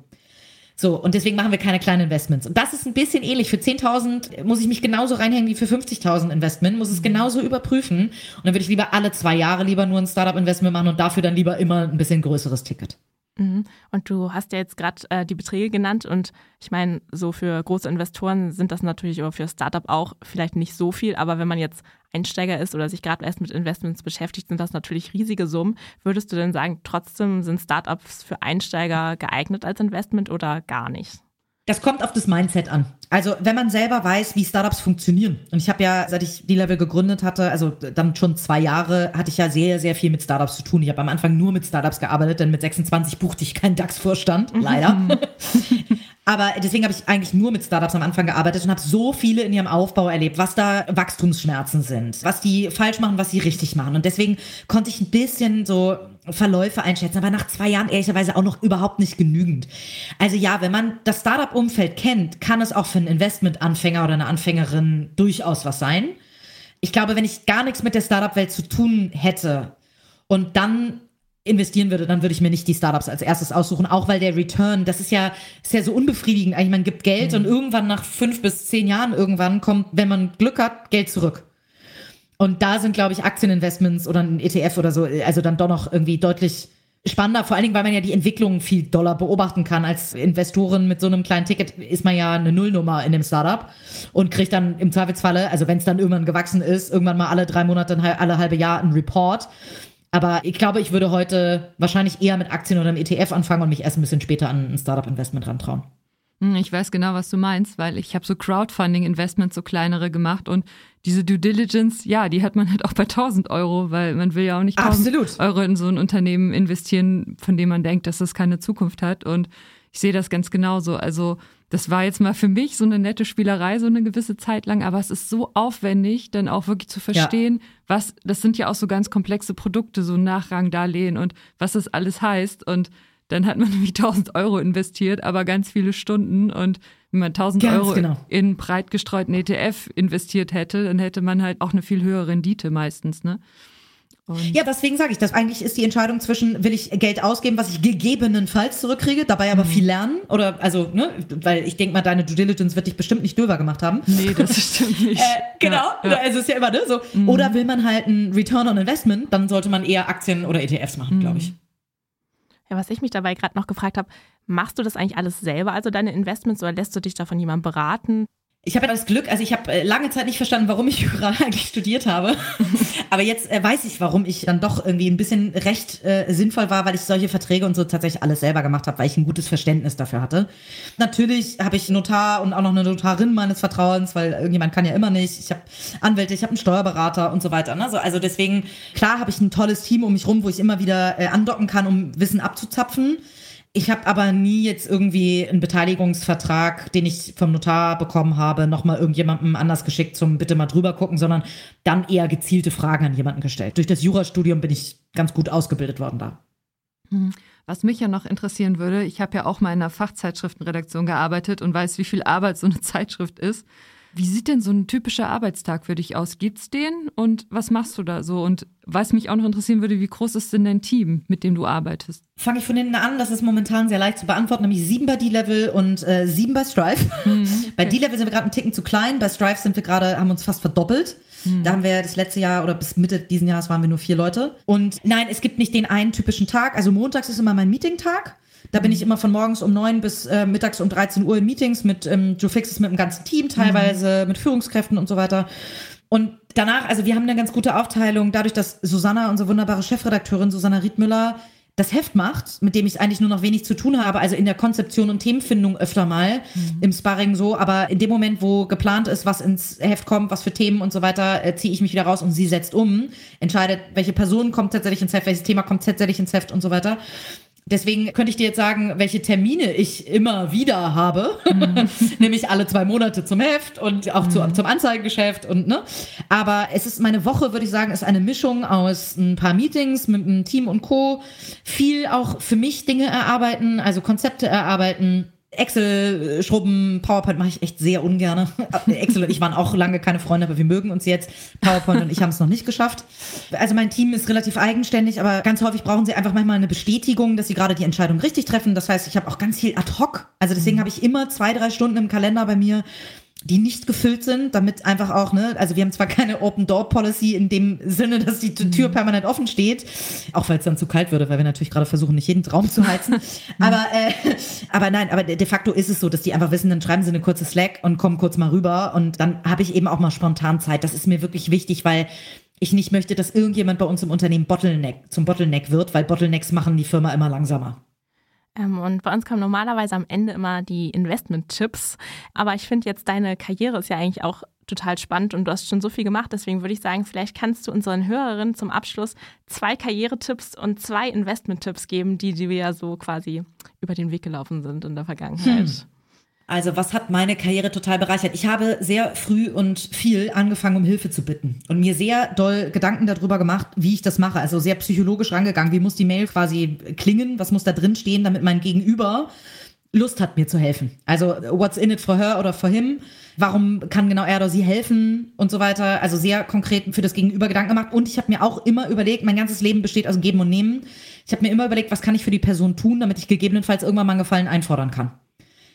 So, und deswegen machen wir keine kleinen Investments. Und das ist ein bisschen ähnlich. Für 10.000 muss ich mich genauso reinhängen wie für 50.000 Investment, muss es mhm. genauso überprüfen. Und dann würde ich lieber alle zwei Jahre lieber nur ein Startup-Investment machen und dafür dann lieber immer ein bisschen größeres Ticket. Mhm. Und du hast ja jetzt gerade äh, die Beträge genannt und ich meine, so für große Investoren sind das natürlich aber für Startup auch vielleicht nicht so viel, aber wenn man jetzt Einsteiger ist oder sich gerade erst mit Investments beschäftigt, sind das natürlich riesige Summen. Würdest du denn sagen, trotzdem sind Startups für Einsteiger geeignet als Investment oder gar nicht? Das kommt auf das Mindset an. Also wenn man selber weiß, wie Startups funktionieren. Und ich habe ja, seit ich die Level gegründet hatte, also dann schon zwei Jahre, hatte ich ja sehr, sehr viel mit Startups zu tun. Ich habe am Anfang nur mit Startups gearbeitet, denn mit 26 buchte ich keinen DAX-Vorstand, <laughs> leider. Aber deswegen habe ich eigentlich nur mit Startups am Anfang gearbeitet und habe so viele in ihrem Aufbau erlebt, was da Wachstumsschmerzen sind, was die falsch machen, was sie richtig machen. Und deswegen konnte ich ein bisschen so Verläufe einschätzen, aber nach zwei Jahren ehrlicherweise auch noch überhaupt nicht genügend. Also ja, wenn man das Startup-Umfeld kennt, kann es auch für einen Investmentanfänger oder eine Anfängerin durchaus was sein. Ich glaube, wenn ich gar nichts mit der Startup-Welt zu tun hätte und dann investieren würde, dann würde ich mir nicht die Startups als erstes aussuchen, auch weil der Return, das ist ja, ist ja so unbefriedigend. Eigentlich, man gibt Geld mhm. und irgendwann nach fünf bis zehn Jahren irgendwann kommt, wenn man Glück hat, Geld zurück. Und da sind, glaube ich, Aktieninvestments oder ein ETF oder so, also dann doch noch irgendwie deutlich spannender, vor allen Dingen, weil man ja die Entwicklung viel doller beobachten kann. Als Investoren mit so einem kleinen Ticket ist man ja eine Nullnummer in dem Startup und kriegt dann im Zweifelsfalle, also wenn es dann irgendwann gewachsen ist, irgendwann mal alle drei Monate, alle halbe Jahr einen Report aber ich glaube, ich würde heute wahrscheinlich eher mit Aktien oder einem ETF anfangen und mich erst ein bisschen später an ein Startup-Investment rantrauen. Hm, ich weiß genau, was du meinst, weil ich habe so Crowdfunding-Investments, so kleinere gemacht und diese Due Diligence, ja, die hat man halt auch bei 1000 Euro, weil man will ja auch nicht 1000 Absolut. Euro in so ein Unternehmen investieren, von dem man denkt, dass das keine Zukunft hat. Und ich sehe das ganz genauso. Also das war jetzt mal für mich so eine nette Spielerei, so eine gewisse Zeit lang, aber es ist so aufwendig, dann auch wirklich zu verstehen, ja. was, das sind ja auch so ganz komplexe Produkte, so Nachrangdarlehen und was das alles heißt. Und dann hat man <laughs> nämlich 1000 Euro investiert, aber ganz viele Stunden. Und wenn man 1000 ganz Euro genau. in breit gestreuten ETF investiert hätte, dann hätte man halt auch eine viel höhere Rendite meistens, ne? Und ja, deswegen sage ich das. Eigentlich ist die Entscheidung zwischen, will ich Geld ausgeben, was ich gegebenenfalls zurückkriege, dabei aber mhm. viel lernen? Oder, also, ne, weil ich denke mal, deine Due Diligence wird dich bestimmt nicht döver gemacht haben. Nee, das <laughs> stimmt nicht. äh, genau, ja, ja. also ist ja immer, ne, so. Mhm. Oder will man halt ein Return on Investment, dann sollte man eher Aktien oder ETFs machen, mhm. glaube ich. Ja, was ich mich dabei gerade noch gefragt habe, machst du das eigentlich alles selber, also deine Investments, oder lässt du dich da von jemandem beraten? Ich habe ja das Glück, also ich habe äh, lange Zeit nicht verstanden, warum ich <laughs> Jura eigentlich studiert habe. <laughs> Aber jetzt äh, weiß ich, warum ich dann doch irgendwie ein bisschen recht äh, sinnvoll war, weil ich solche Verträge und so tatsächlich alles selber gemacht habe, weil ich ein gutes Verständnis dafür hatte. Natürlich habe ich Notar und auch noch eine Notarin meines Vertrauens, weil irgendjemand kann ja immer nicht. Ich habe Anwälte, ich habe einen Steuerberater und so weiter. Ne? So, also deswegen, klar habe ich ein tolles Team um mich rum, wo ich immer wieder äh, andocken kann, um Wissen abzuzapfen. Ich habe aber nie jetzt irgendwie einen Beteiligungsvertrag, den ich vom Notar bekommen habe, nochmal irgendjemandem anders geschickt zum bitte mal drüber gucken, sondern dann eher gezielte Fragen an jemanden gestellt. Durch das Jurastudium bin ich ganz gut ausgebildet worden da. Mhm. Was mich ja noch interessieren würde, ich habe ja auch mal in einer Fachzeitschriftenredaktion gearbeitet und weiß, wie viel Arbeit so eine Zeitschrift ist. Wie sieht denn so ein typischer Arbeitstag für dich aus? Gibt's den und was machst du da so? Und was mich auch noch interessieren würde, wie groß ist denn dein Team, mit dem du arbeitest? Fange ich von hinten an, das ist momentan sehr leicht zu beantworten, nämlich sieben bei D-Level und äh, sieben bei Strive. Mhm, <laughs> okay. Bei D-Level sind wir gerade einen Ticken zu klein, bei Strive sind wir gerade, haben uns fast verdoppelt. Mhm. Da haben wir das letzte Jahr oder bis Mitte diesen Jahres waren wir nur vier Leute. Und nein, es gibt nicht den einen typischen Tag. Also montags ist immer mein Meeting-Tag. Da bin ich immer von morgens um neun bis äh, mittags um 13 Uhr in Meetings mit ähm, Joe Fixes mit dem ganzen Team teilweise, mhm. mit Führungskräften und so weiter. Und danach, also wir haben eine ganz gute Aufteilung, dadurch, dass Susanna, unsere wunderbare Chefredakteurin, Susanna Riedmüller, das Heft macht, mit dem ich eigentlich nur noch wenig zu tun habe, also in der Konzeption und Themenfindung öfter mal, mhm. im Sparring so, aber in dem Moment, wo geplant ist, was ins Heft kommt, was für Themen und so weiter, äh, ziehe ich mich wieder raus und sie setzt um, entscheidet, welche Person kommt tatsächlich ins Heft, welches Thema kommt tatsächlich ins Heft und so weiter. Deswegen könnte ich dir jetzt sagen, welche Termine ich immer wieder habe, mhm. <laughs> nämlich alle zwei Monate zum Heft und auch mhm. zu, zum Anzeigengeschäft und ne. Aber es ist meine Woche, würde ich sagen, ist eine Mischung aus ein paar Meetings mit dem Team und Co. Viel auch für mich Dinge erarbeiten, also Konzepte erarbeiten Excel, Schrubben, PowerPoint mache ich echt sehr ungern. Excel und ich waren auch lange keine Freunde, aber wir mögen uns jetzt. PowerPoint und ich haben es noch nicht geschafft. Also mein Team ist relativ eigenständig, aber ganz häufig brauchen sie einfach manchmal eine Bestätigung, dass sie gerade die Entscheidung richtig treffen. Das heißt, ich habe auch ganz viel ad hoc. Also deswegen habe ich immer zwei, drei Stunden im Kalender bei mir, die nicht gefüllt sind, damit einfach auch, ne, also wir haben zwar keine Open Door Policy in dem Sinne, dass die Tür mhm. permanent offen steht, auch weil es dann zu kalt würde, weil wir natürlich gerade versuchen, nicht jeden Raum zu heizen. <laughs> aber, äh, aber nein, aber de facto ist es so, dass die einfach wissen, dann schreiben sie eine kurze Slack und kommen kurz mal rüber und dann habe ich eben auch mal spontan Zeit. Das ist mir wirklich wichtig, weil ich nicht möchte, dass irgendjemand bei uns im Unternehmen Bottleneck zum Bottleneck wird, weil Bottlenecks machen die Firma immer langsamer. Ähm, und bei uns kommen normalerweise am Ende immer die Investment-Tipps. Aber ich finde jetzt, deine Karriere ist ja eigentlich auch total spannend und du hast schon so viel gemacht. Deswegen würde ich sagen, vielleicht kannst du unseren Hörerinnen zum Abschluss zwei Karrieretipps und zwei Investment-Tipps geben, die dir ja so quasi über den Weg gelaufen sind in der Vergangenheit. Hm. Also was hat meine Karriere total bereichert? Ich habe sehr früh und viel angefangen, um Hilfe zu bitten und mir sehr doll Gedanken darüber gemacht, wie ich das mache. Also sehr psychologisch rangegangen. Wie muss die Mail quasi klingen? Was muss da drin stehen, damit mein Gegenüber Lust hat, mir zu helfen? Also what's in it for her oder for him? Warum kann genau er oder sie helfen und so weiter? Also sehr konkret für das Gegenüber Gedanken gemacht. Und ich habe mir auch immer überlegt, mein ganzes Leben besteht aus Geben und Nehmen. Ich habe mir immer überlegt, was kann ich für die Person tun, damit ich gegebenenfalls irgendwann mal einen Gefallen einfordern kann.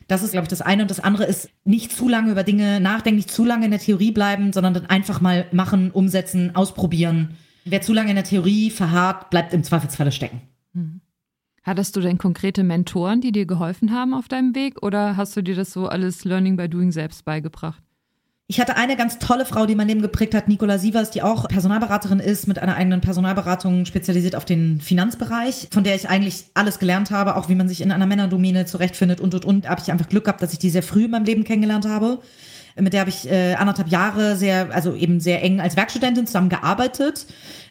Das ist, glaube ich, das eine. Und das andere ist, nicht zu lange über Dinge nachdenken, nicht zu lange in der Theorie bleiben, sondern dann einfach mal machen, umsetzen, ausprobieren. Wer zu lange in der Theorie verharrt, bleibt im Zweifelsfalle stecken. Mhm. Hattest du denn konkrete Mentoren, die dir geholfen haben auf deinem Weg oder hast du dir das so alles Learning by Doing selbst beigebracht? Ich hatte eine ganz tolle Frau, die mein Leben geprägt hat, Nicola Sievers, die auch Personalberaterin ist, mit einer eigenen Personalberatung spezialisiert auf den Finanzbereich, von der ich eigentlich alles gelernt habe, auch wie man sich in einer Männerdomäne zurechtfindet und und und. Habe ich einfach Glück gehabt, dass ich die sehr früh in meinem Leben kennengelernt habe. Mit der habe ich äh, anderthalb Jahre sehr, also eben sehr eng als Werkstudentin zusammengearbeitet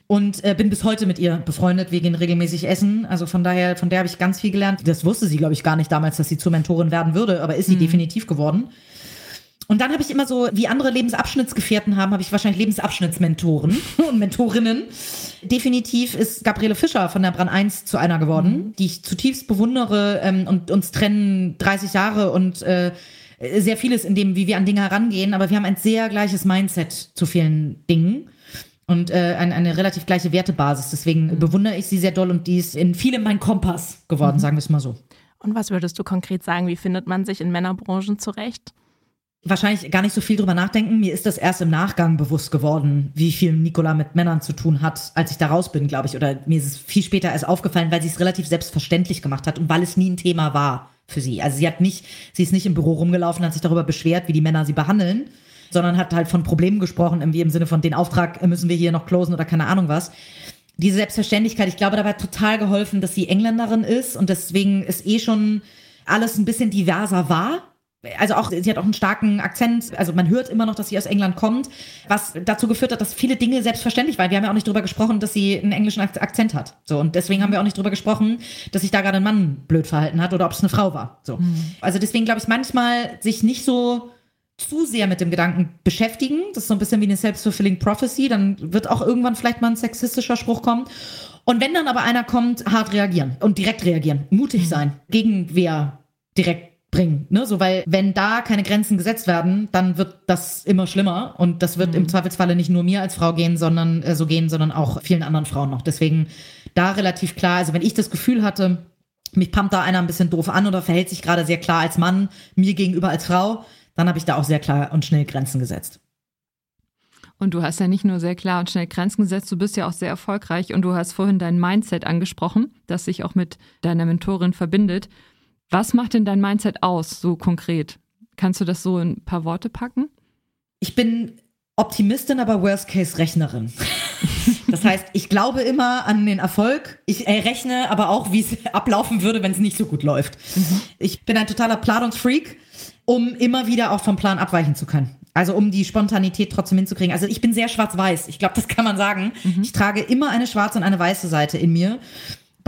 und äh, bin bis heute mit ihr befreundet. Wir gehen regelmäßig essen. Also von daher, von der habe ich ganz viel gelernt. Das wusste sie, glaube ich, gar nicht damals, dass sie zur Mentorin werden würde, aber ist sie mhm. definitiv geworden. Und dann habe ich immer so, wie andere Lebensabschnittsgefährten haben, habe ich wahrscheinlich Lebensabschnittsmentoren <laughs> und Mentorinnen. Definitiv ist Gabriele Fischer von der Brand 1 zu einer geworden, mhm. die ich zutiefst bewundere ähm, und uns trennen 30 Jahre und äh, sehr vieles in dem, wie wir an Dinge herangehen, aber wir haben ein sehr gleiches Mindset zu vielen Dingen und äh, eine, eine relativ gleiche Wertebasis. Deswegen mhm. bewundere ich sie sehr doll und die ist in vielem mein Kompass geworden, mhm. sagen wir es mal so. Und was würdest du konkret sagen, wie findet man sich in Männerbranchen zurecht? Wahrscheinlich gar nicht so viel drüber nachdenken. Mir ist das erst im Nachgang bewusst geworden, wie viel Nikola mit Männern zu tun hat, als ich da raus bin, glaube ich. Oder mir ist es viel später erst aufgefallen, weil sie es relativ selbstverständlich gemacht hat und weil es nie ein Thema war für sie. Also sie hat nicht, sie ist nicht im Büro rumgelaufen, hat sich darüber beschwert, wie die Männer sie behandeln, sondern hat halt von Problemen gesprochen, irgendwie im Sinne von den Auftrag müssen wir hier noch closen oder keine Ahnung was. Diese Selbstverständlichkeit, ich glaube, dabei hat total geholfen, dass sie Engländerin ist und deswegen ist eh schon alles ein bisschen diverser war also auch, sie hat auch einen starken Akzent, also man hört immer noch, dass sie aus England kommt, was dazu geführt hat, dass viele Dinge selbstverständlich waren. Wir haben ja auch nicht drüber gesprochen, dass sie einen englischen Akzent hat. So, und deswegen haben wir auch nicht drüber gesprochen, dass sich da gerade ein Mann blöd verhalten hat oder ob es eine Frau war. So. Mhm. Also deswegen glaube ich manchmal sich nicht so zu sehr mit dem Gedanken beschäftigen. Das ist so ein bisschen wie eine self-fulfilling prophecy. Dann wird auch irgendwann vielleicht mal ein sexistischer Spruch kommen. Und wenn dann aber einer kommt, hart reagieren und direkt reagieren, mutig mhm. sein, Gegenwehr direkt bringen. Ne? So, weil wenn da keine Grenzen gesetzt werden, dann wird das immer schlimmer und das wird mhm. im Zweifelsfalle nicht nur mir als Frau gehen, sondern äh, so gehen, sondern auch vielen anderen Frauen noch. Deswegen da relativ klar, also wenn ich das Gefühl hatte, mich pumpt da einer ein bisschen doof an oder verhält sich gerade sehr klar als Mann mir gegenüber als Frau, dann habe ich da auch sehr klar und schnell Grenzen gesetzt. Und du hast ja nicht nur sehr klar und schnell Grenzen gesetzt, du bist ja auch sehr erfolgreich und du hast vorhin dein Mindset angesprochen, das sich auch mit deiner Mentorin verbindet. Was macht denn dein Mindset aus, so konkret? Kannst du das so in ein paar Worte packen? Ich bin Optimistin, aber Worst-Case-Rechnerin. Das heißt, ich glaube immer an den Erfolg. Ich rechne aber auch, wie es <laughs> ablaufen würde, wenn es nicht so gut läuft. Mhm. Ich bin ein totaler Planungsfreak, um immer wieder auch vom Plan abweichen zu können. Also um die Spontanität trotzdem hinzukriegen. Also ich bin sehr schwarz-weiß. Ich glaube, das kann man sagen. Mhm. Ich trage immer eine schwarze und eine weiße Seite in mir.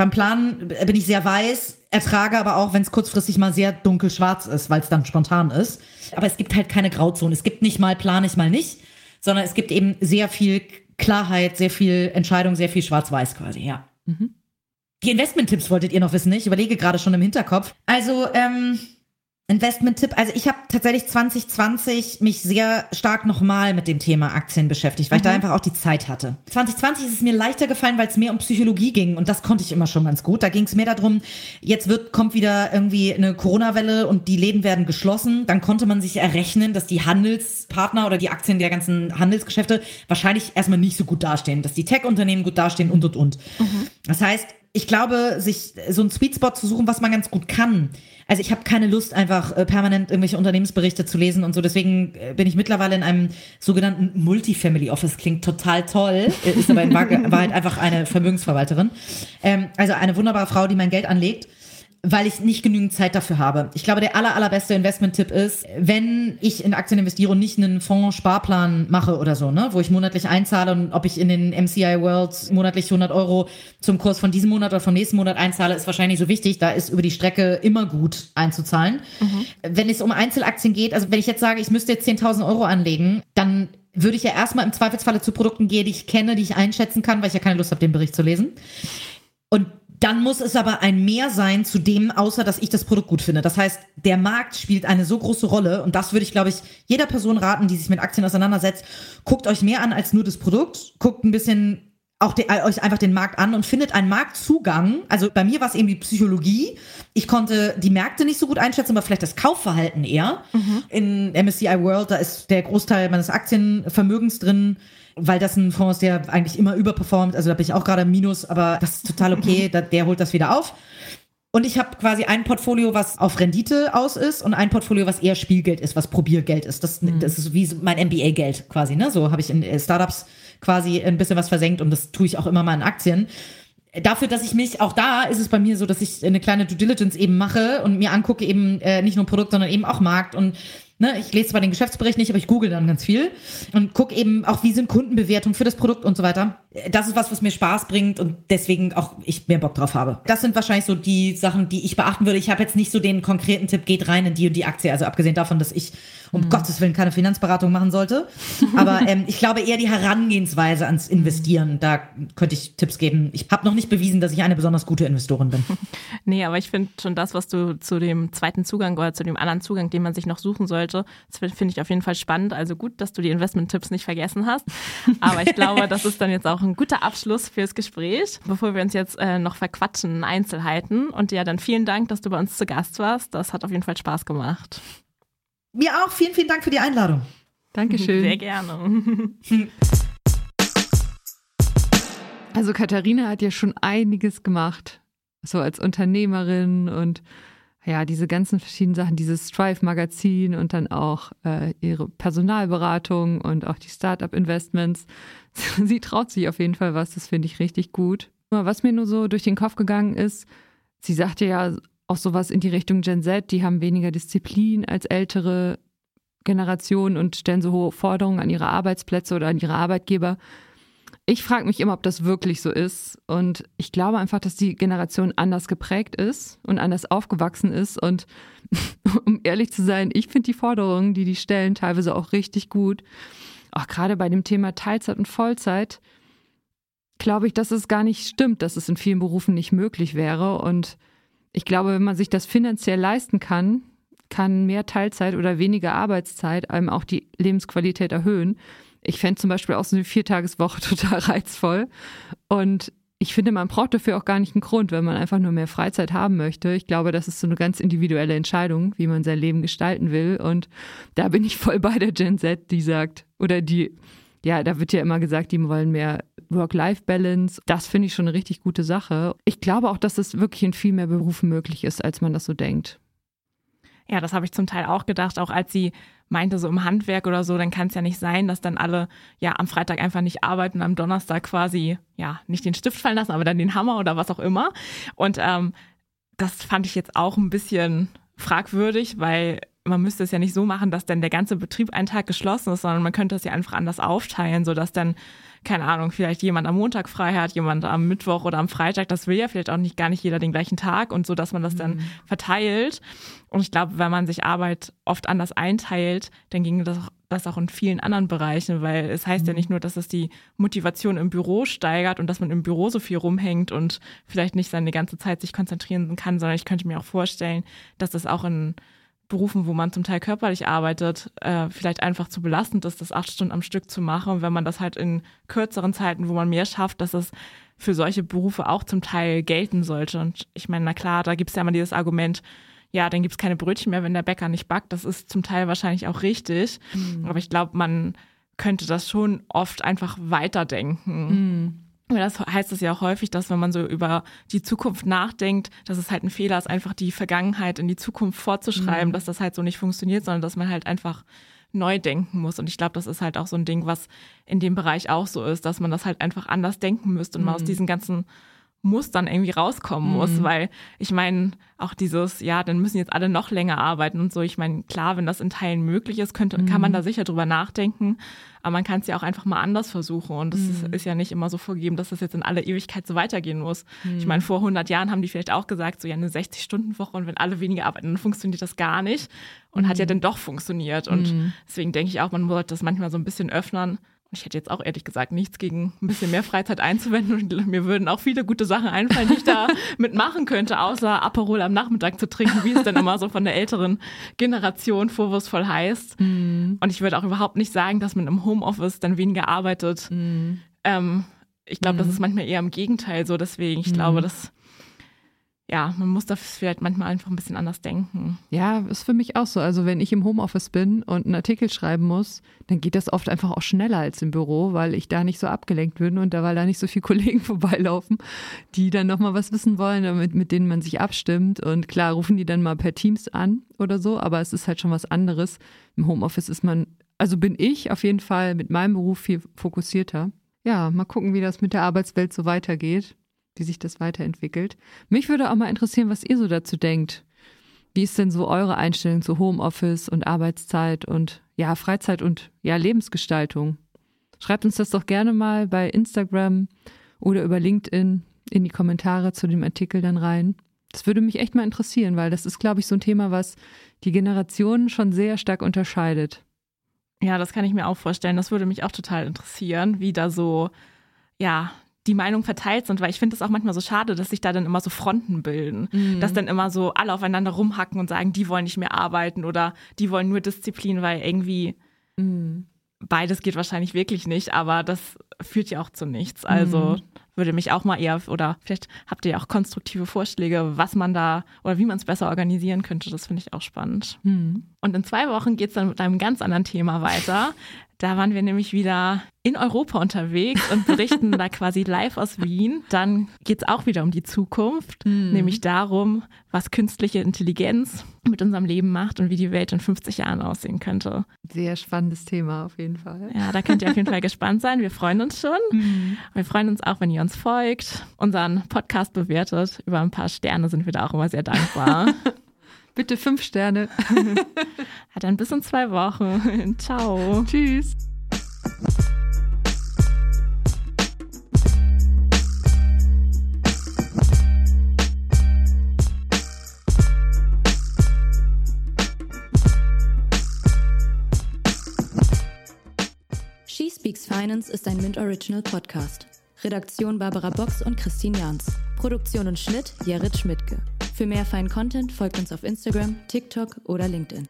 Beim Planen bin ich sehr weiß, ertrage aber auch, wenn es kurzfristig mal sehr dunkel-schwarz ist, weil es dann spontan ist. Aber es gibt halt keine Grauzone. Es gibt nicht mal plan ich mal nicht, sondern es gibt eben sehr viel Klarheit, sehr viel Entscheidung, sehr viel Schwarz-Weiß quasi, ja. Mhm. Die Investment-Tipps wolltet ihr noch wissen, ich überlege gerade schon im Hinterkopf. Also, ähm, Investment-Tipp. Also ich habe tatsächlich 2020 mich sehr stark nochmal mit dem Thema Aktien beschäftigt, weil mhm. ich da mhm. einfach auch die Zeit hatte. 2020 ist es mir leichter gefallen, weil es mehr um Psychologie ging und das konnte ich immer schon ganz gut. Da ging es mehr darum, jetzt wird, kommt wieder irgendwie eine Corona-Welle und die Läden werden geschlossen. Dann konnte man sich errechnen, dass die Handelspartner oder die Aktien der ganzen Handelsgeschäfte wahrscheinlich erstmal nicht so gut dastehen, dass die Tech-Unternehmen gut dastehen und und und. Mhm. Das heißt, ich glaube, sich so einen Sweet Spot zu suchen, was man ganz gut kann. Also ich habe keine Lust, einfach äh, permanent irgendwelche Unternehmensberichte zu lesen und so. Deswegen äh, bin ich mittlerweile in einem sogenannten Multifamily Office. Klingt total toll, äh, ist aber in Wahrheit <laughs> einfach eine Vermögensverwalterin. Ähm, also eine wunderbare Frau, die mein Geld anlegt weil ich nicht genügend Zeit dafür habe. Ich glaube, der aller, allerbeste Investment-Tipp ist, wenn ich in Aktien investiere und nicht einen Fonds-Sparplan mache oder so, ne, wo ich monatlich einzahle und ob ich in den MCI Worlds monatlich 100 Euro zum Kurs von diesem Monat oder vom nächsten Monat einzahle, ist wahrscheinlich so wichtig. Da ist über die Strecke immer gut einzuzahlen. Mhm. Wenn es um Einzelaktien geht, also wenn ich jetzt sage, ich müsste jetzt 10.000 Euro anlegen, dann würde ich ja erstmal im Zweifelsfalle zu Produkten gehen, die ich kenne, die ich einschätzen kann, weil ich ja keine Lust habe, den Bericht zu lesen. Und dann muss es aber ein Mehr sein zu dem, außer dass ich das Produkt gut finde. Das heißt, der Markt spielt eine so große Rolle und das würde ich, glaube ich, jeder Person raten, die sich mit Aktien auseinandersetzt. Guckt euch mehr an als nur das Produkt. Guckt ein bisschen auch de, euch einfach den Markt an und findet einen Marktzugang. Also bei mir war es eben die Psychologie. Ich konnte die Märkte nicht so gut einschätzen, aber vielleicht das Kaufverhalten eher. Mhm. In MSCI World, da ist der Großteil meines Aktienvermögens drin weil das ein Fonds ist, der eigentlich immer überperformt. Also da bin ich auch gerade im Minus, aber das ist total okay. <laughs> Da, der holt das wieder auf. Und ich habe quasi ein Portfolio, was auf Rendite aus ist und ein Portfolio, was eher Spielgeld ist, was Probiergeld ist. Das, mhm. das ist wie mein MBA-Geld quasi. Ne? So habe ich in äh, Startups quasi ein bisschen was versenkt und das tue ich auch immer mal in Aktien. Dafür, dass ich mich, auch da ist es bei mir so, dass ich eine kleine Due Diligence eben mache und mir angucke eben äh, nicht nur Produkt, sondern eben auch Markt und Ne, ich lese zwar den Geschäftsbericht nicht, aber ich google dann ganz viel und gucke eben auch, wie sind Kundenbewertungen für das Produkt und so weiter. Das ist was, was mir Spaß bringt und deswegen auch ich mehr Bock drauf habe. Das sind wahrscheinlich so die Sachen, die ich beachten würde. Ich habe jetzt nicht so den konkreten Tipp, geht rein in die und die Aktie. Also abgesehen davon, dass ich um mhm. Gottes Willen keine Finanzberatung machen sollte. Aber <laughs> ähm, ich glaube eher die Herangehensweise ans Investieren. Da könnte ich Tipps geben. Ich habe noch nicht bewiesen, dass ich eine besonders gute Investorin bin. <laughs> Nee, aber ich finde schon das, was du zu dem zweiten Zugang oder zu dem anderen Zugang, den man sich noch suchen sollte, finde ich auf jeden Fall spannend. Also gut, dass du die Investment-Tipps nicht vergessen hast. <laughs> Aber ich glaube, das ist dann jetzt auch ein guter Abschluss fürs Gespräch, bevor wir uns jetzt äh, noch verquatschen in Einzelheiten. Und ja, dann vielen Dank, dass du bei uns zu Gast warst. Das hat auf jeden Fall Spaß gemacht. Mir auch. Vielen, vielen Dank für die Einladung. Dankeschön. Sehr gerne. <laughs> Also Katharina hat ja schon einiges gemacht, so als Unternehmerin und ja, diese ganzen verschiedenen Sachen, dieses Strive-Magazin und dann auch äh, ihre Personalberatung und auch die Startup-Investments. <laughs> Sie traut sich auf jeden Fall was, das finde ich richtig gut. Was mir nur so durch den Kopf gegangen ist, sie sagte ja auch sowas in die Richtung Gen Z, die haben weniger Disziplin als ältere Generationen und stellen so hohe Forderungen an ihre Arbeitsplätze oder an ihre Arbeitgeber. Ich frage mich immer, ob das wirklich so ist. Und ich glaube einfach, dass die Generation anders geprägt ist und anders aufgewachsen ist. Und <laughs> um ehrlich zu sein, ich finde die Forderungen, die die stellen, teilweise auch richtig gut. Auch gerade bei dem Thema Teilzeit und Vollzeit glaube ich, dass es gar nicht stimmt, dass es in vielen Berufen nicht möglich wäre. Und ich glaube, wenn man sich das finanziell leisten kann, kann mehr Teilzeit oder weniger Arbeitszeit einem auch die Lebensqualität erhöhen. Ich fände zum Beispiel auch so eine Viertageswoche <laughs> total reizvoll. Und ich finde, man braucht dafür auch gar nicht einen Grund, wenn man einfach nur mehr Freizeit haben möchte. Ich glaube, das ist so eine ganz individuelle Entscheidung, wie man sein Leben gestalten will. Und da bin ich voll bei der Gen Z, die sagt, oder die ja, da wird ja immer gesagt, die wollen mehr Work-Life-Balance. Das finde ich schon eine richtig gute Sache. Ich glaube auch, dass es wirklich in viel mehr Berufen möglich ist, als man das so denkt. Ja, das habe ich zum Teil auch gedacht, auch als sie meinte, so im Handwerk oder so, dann kann es ja nicht sein, dass dann alle ja am Freitag einfach nicht arbeiten und am Donnerstag quasi ja nicht den Stift fallen lassen, aber dann den Hammer oder was auch immer. Und ähm, das fand ich jetzt auch ein bisschen fragwürdig, weil man müsste es ja nicht so machen, dass dann der ganze Betrieb einen Tag geschlossen ist, sondern man könnte es ja einfach anders aufteilen, sodass dann keine Ahnung, vielleicht jemand am Montag frei hat, jemand am Mittwoch oder am Freitag. Das will ja vielleicht auch nicht gar nicht jeder den gleichen Tag und so, dass man das dann mhm. verteilt. Und ich glaube, wenn man sich Arbeit oft anders einteilt, dann ging das, das auch in vielen anderen Bereichen, weil es heißt mhm. ja nicht nur, dass es die Motivation im Büro steigert und dass man im Büro so viel rumhängt und vielleicht nicht seine ganze Zeit sich konzentrieren kann, sondern ich könnte mir auch vorstellen, dass das auch in Berufen, wo man zum Teil körperlich arbeitet, äh, vielleicht einfach zu belastend ist, das acht Stunden am Stück zu machen. Und wenn man das halt in kürzeren Zeiten, wo man mehr schafft, dass es für solche Berufe auch zum Teil gelten sollte. Und ich meine, na klar, da gibt es ja immer dieses Argument, ja, dann gibt es keine Brötchen mehr, wenn der Bäcker nicht backt. Das ist zum Teil wahrscheinlich auch richtig. Mhm. Aber ich glaube, man könnte das schon oft einfach weiterdenken. Mhm. Das heißt es ja auch häufig, dass wenn man so über die Zukunft nachdenkt, dass es halt ein Fehler ist, einfach die Vergangenheit in die Zukunft vorzuschreiben, mhm. dass das halt so nicht funktioniert, sondern dass man halt einfach neu denken muss. Und ich glaube, das ist halt auch so ein Ding, was in dem Bereich auch so ist, dass man das halt einfach anders denken müsste und mhm. mal aus mhm. diesen ganzen Mustern irgendwie rauskommen muss, mhm. weil ich meine, auch dieses, ja, dann müssen jetzt alle noch länger arbeiten und so. Ich meine, klar, wenn das in Teilen möglich ist, könnte, mhm. kann man da sicher drüber nachdenken, aber man kann es ja auch einfach mal anders versuchen und es mhm. ist, ist, ja nicht immer so vorgegeben, dass das jetzt in alle Ewigkeit so weitergehen muss. Ich meine, vor 100 Jahren haben die vielleicht auch gesagt, so ja, eine 60-Stunden-Woche und wenn alle weniger arbeiten, dann funktioniert das gar nicht und hat ja mhm. dann doch funktioniert und mhm. deswegen denke ich auch, man sollte das manchmal so ein bisschen öffnen ich hätte jetzt auch ehrlich gesagt nichts gegen ein bisschen mehr Freizeit einzuwenden und mir würden auch viele gute Sachen einfallen, die ich da <laughs> mitmachen könnte, außer Aperol am Nachmittag zu trinken, wie es dann immer so von der älteren Generation vorwurfsvoll heißt. Mm. Und ich würde auch überhaupt nicht sagen, dass man im Homeoffice dann weniger arbeitet. Mm. Ähm, ich glaube, mm. das ist manchmal eher im Gegenteil so. Deswegen, ich glaube, dass ja, man muss das vielleicht manchmal einfach ein bisschen anders denken. Ja, ist für mich auch so. Also wenn ich im Homeoffice bin und einen Artikel schreiben muss, dann geht das oft einfach auch schneller als im Büro, weil ich da nicht so abgelenkt bin und da weil da nicht so viele <laughs> Kollegen vorbeilaufen, die dann nochmal was wissen wollen, damit, mit denen man sich abstimmt. Und klar, rufen die dann mal per Teams an oder so, aber es ist halt schon was anderes. Im Homeoffice ist man, also bin ich auf jeden Fall mit meinem Beruf viel fokussierter. Ja, mal gucken, wie das mit der Arbeitswelt so weitergeht wie sich das weiterentwickelt. Mich würde auch mal interessieren, was ihr so dazu denkt. Wie ist denn so eure Einstellung zu Homeoffice und Arbeitszeit und ja, Freizeit und ja, Lebensgestaltung? Schreibt uns das doch gerne mal bei Instagram oder über LinkedIn in die Kommentare zu dem Artikel dann rein. Das würde mich echt mal interessieren, weil das ist, glaube ich, so ein Thema, was die Generationen schon sehr stark unterscheidet. Ja, das kann ich mir auch vorstellen. Das würde mich auch total interessieren, wie da so, ja, die Meinung verteilt sind, weil ich finde es auch manchmal so schade, dass sich da dann immer so Fronten bilden, mhm. dass dann immer so alle aufeinander rumhacken und sagen, die wollen nicht mehr arbeiten oder die wollen nur Disziplin, weil irgendwie mhm. beides geht wahrscheinlich wirklich nicht, aber das führt ja auch zu nichts. Also mhm. würde mich auch mal eher, oder vielleicht habt ihr ja auch konstruktive Vorschläge, was man da oder wie man es besser organisieren könnte. Das finde ich auch spannend. Mhm. Und in zwei Wochen geht es dann mit einem ganz anderen Thema weiter. <laughs> Da waren wir nämlich wieder in Europa unterwegs und berichten da <laughs> quasi live aus Wien. Dann geht es auch wieder um die Zukunft, mhm. nämlich darum, was künstliche Intelligenz mit unserem Leben macht und wie die Welt in 50 Jahren aussehen könnte. Sehr spannendes Thema auf jeden Fall. Ja, da könnt ihr auf jeden Fall <laughs> gespannt sein. Wir freuen uns schon. Mhm. Wir freuen uns auch, wenn ihr uns folgt, unseren Podcast bewertet. Über ein paar Sterne sind wir da auch immer sehr dankbar. <laughs> Bitte fünf Sterne. <laughs> Hat ein bis in zwei Wochen. <laughs> Ciao. Tschüss. She Speaks Finance ist ein Mint Original Podcast. Redaktion Barbara Box und Christine Jans. Produktion und Schnitt Jared Schmidtke. Für mehr feinen Content folgt uns auf Instagram, TikTok oder LinkedIn.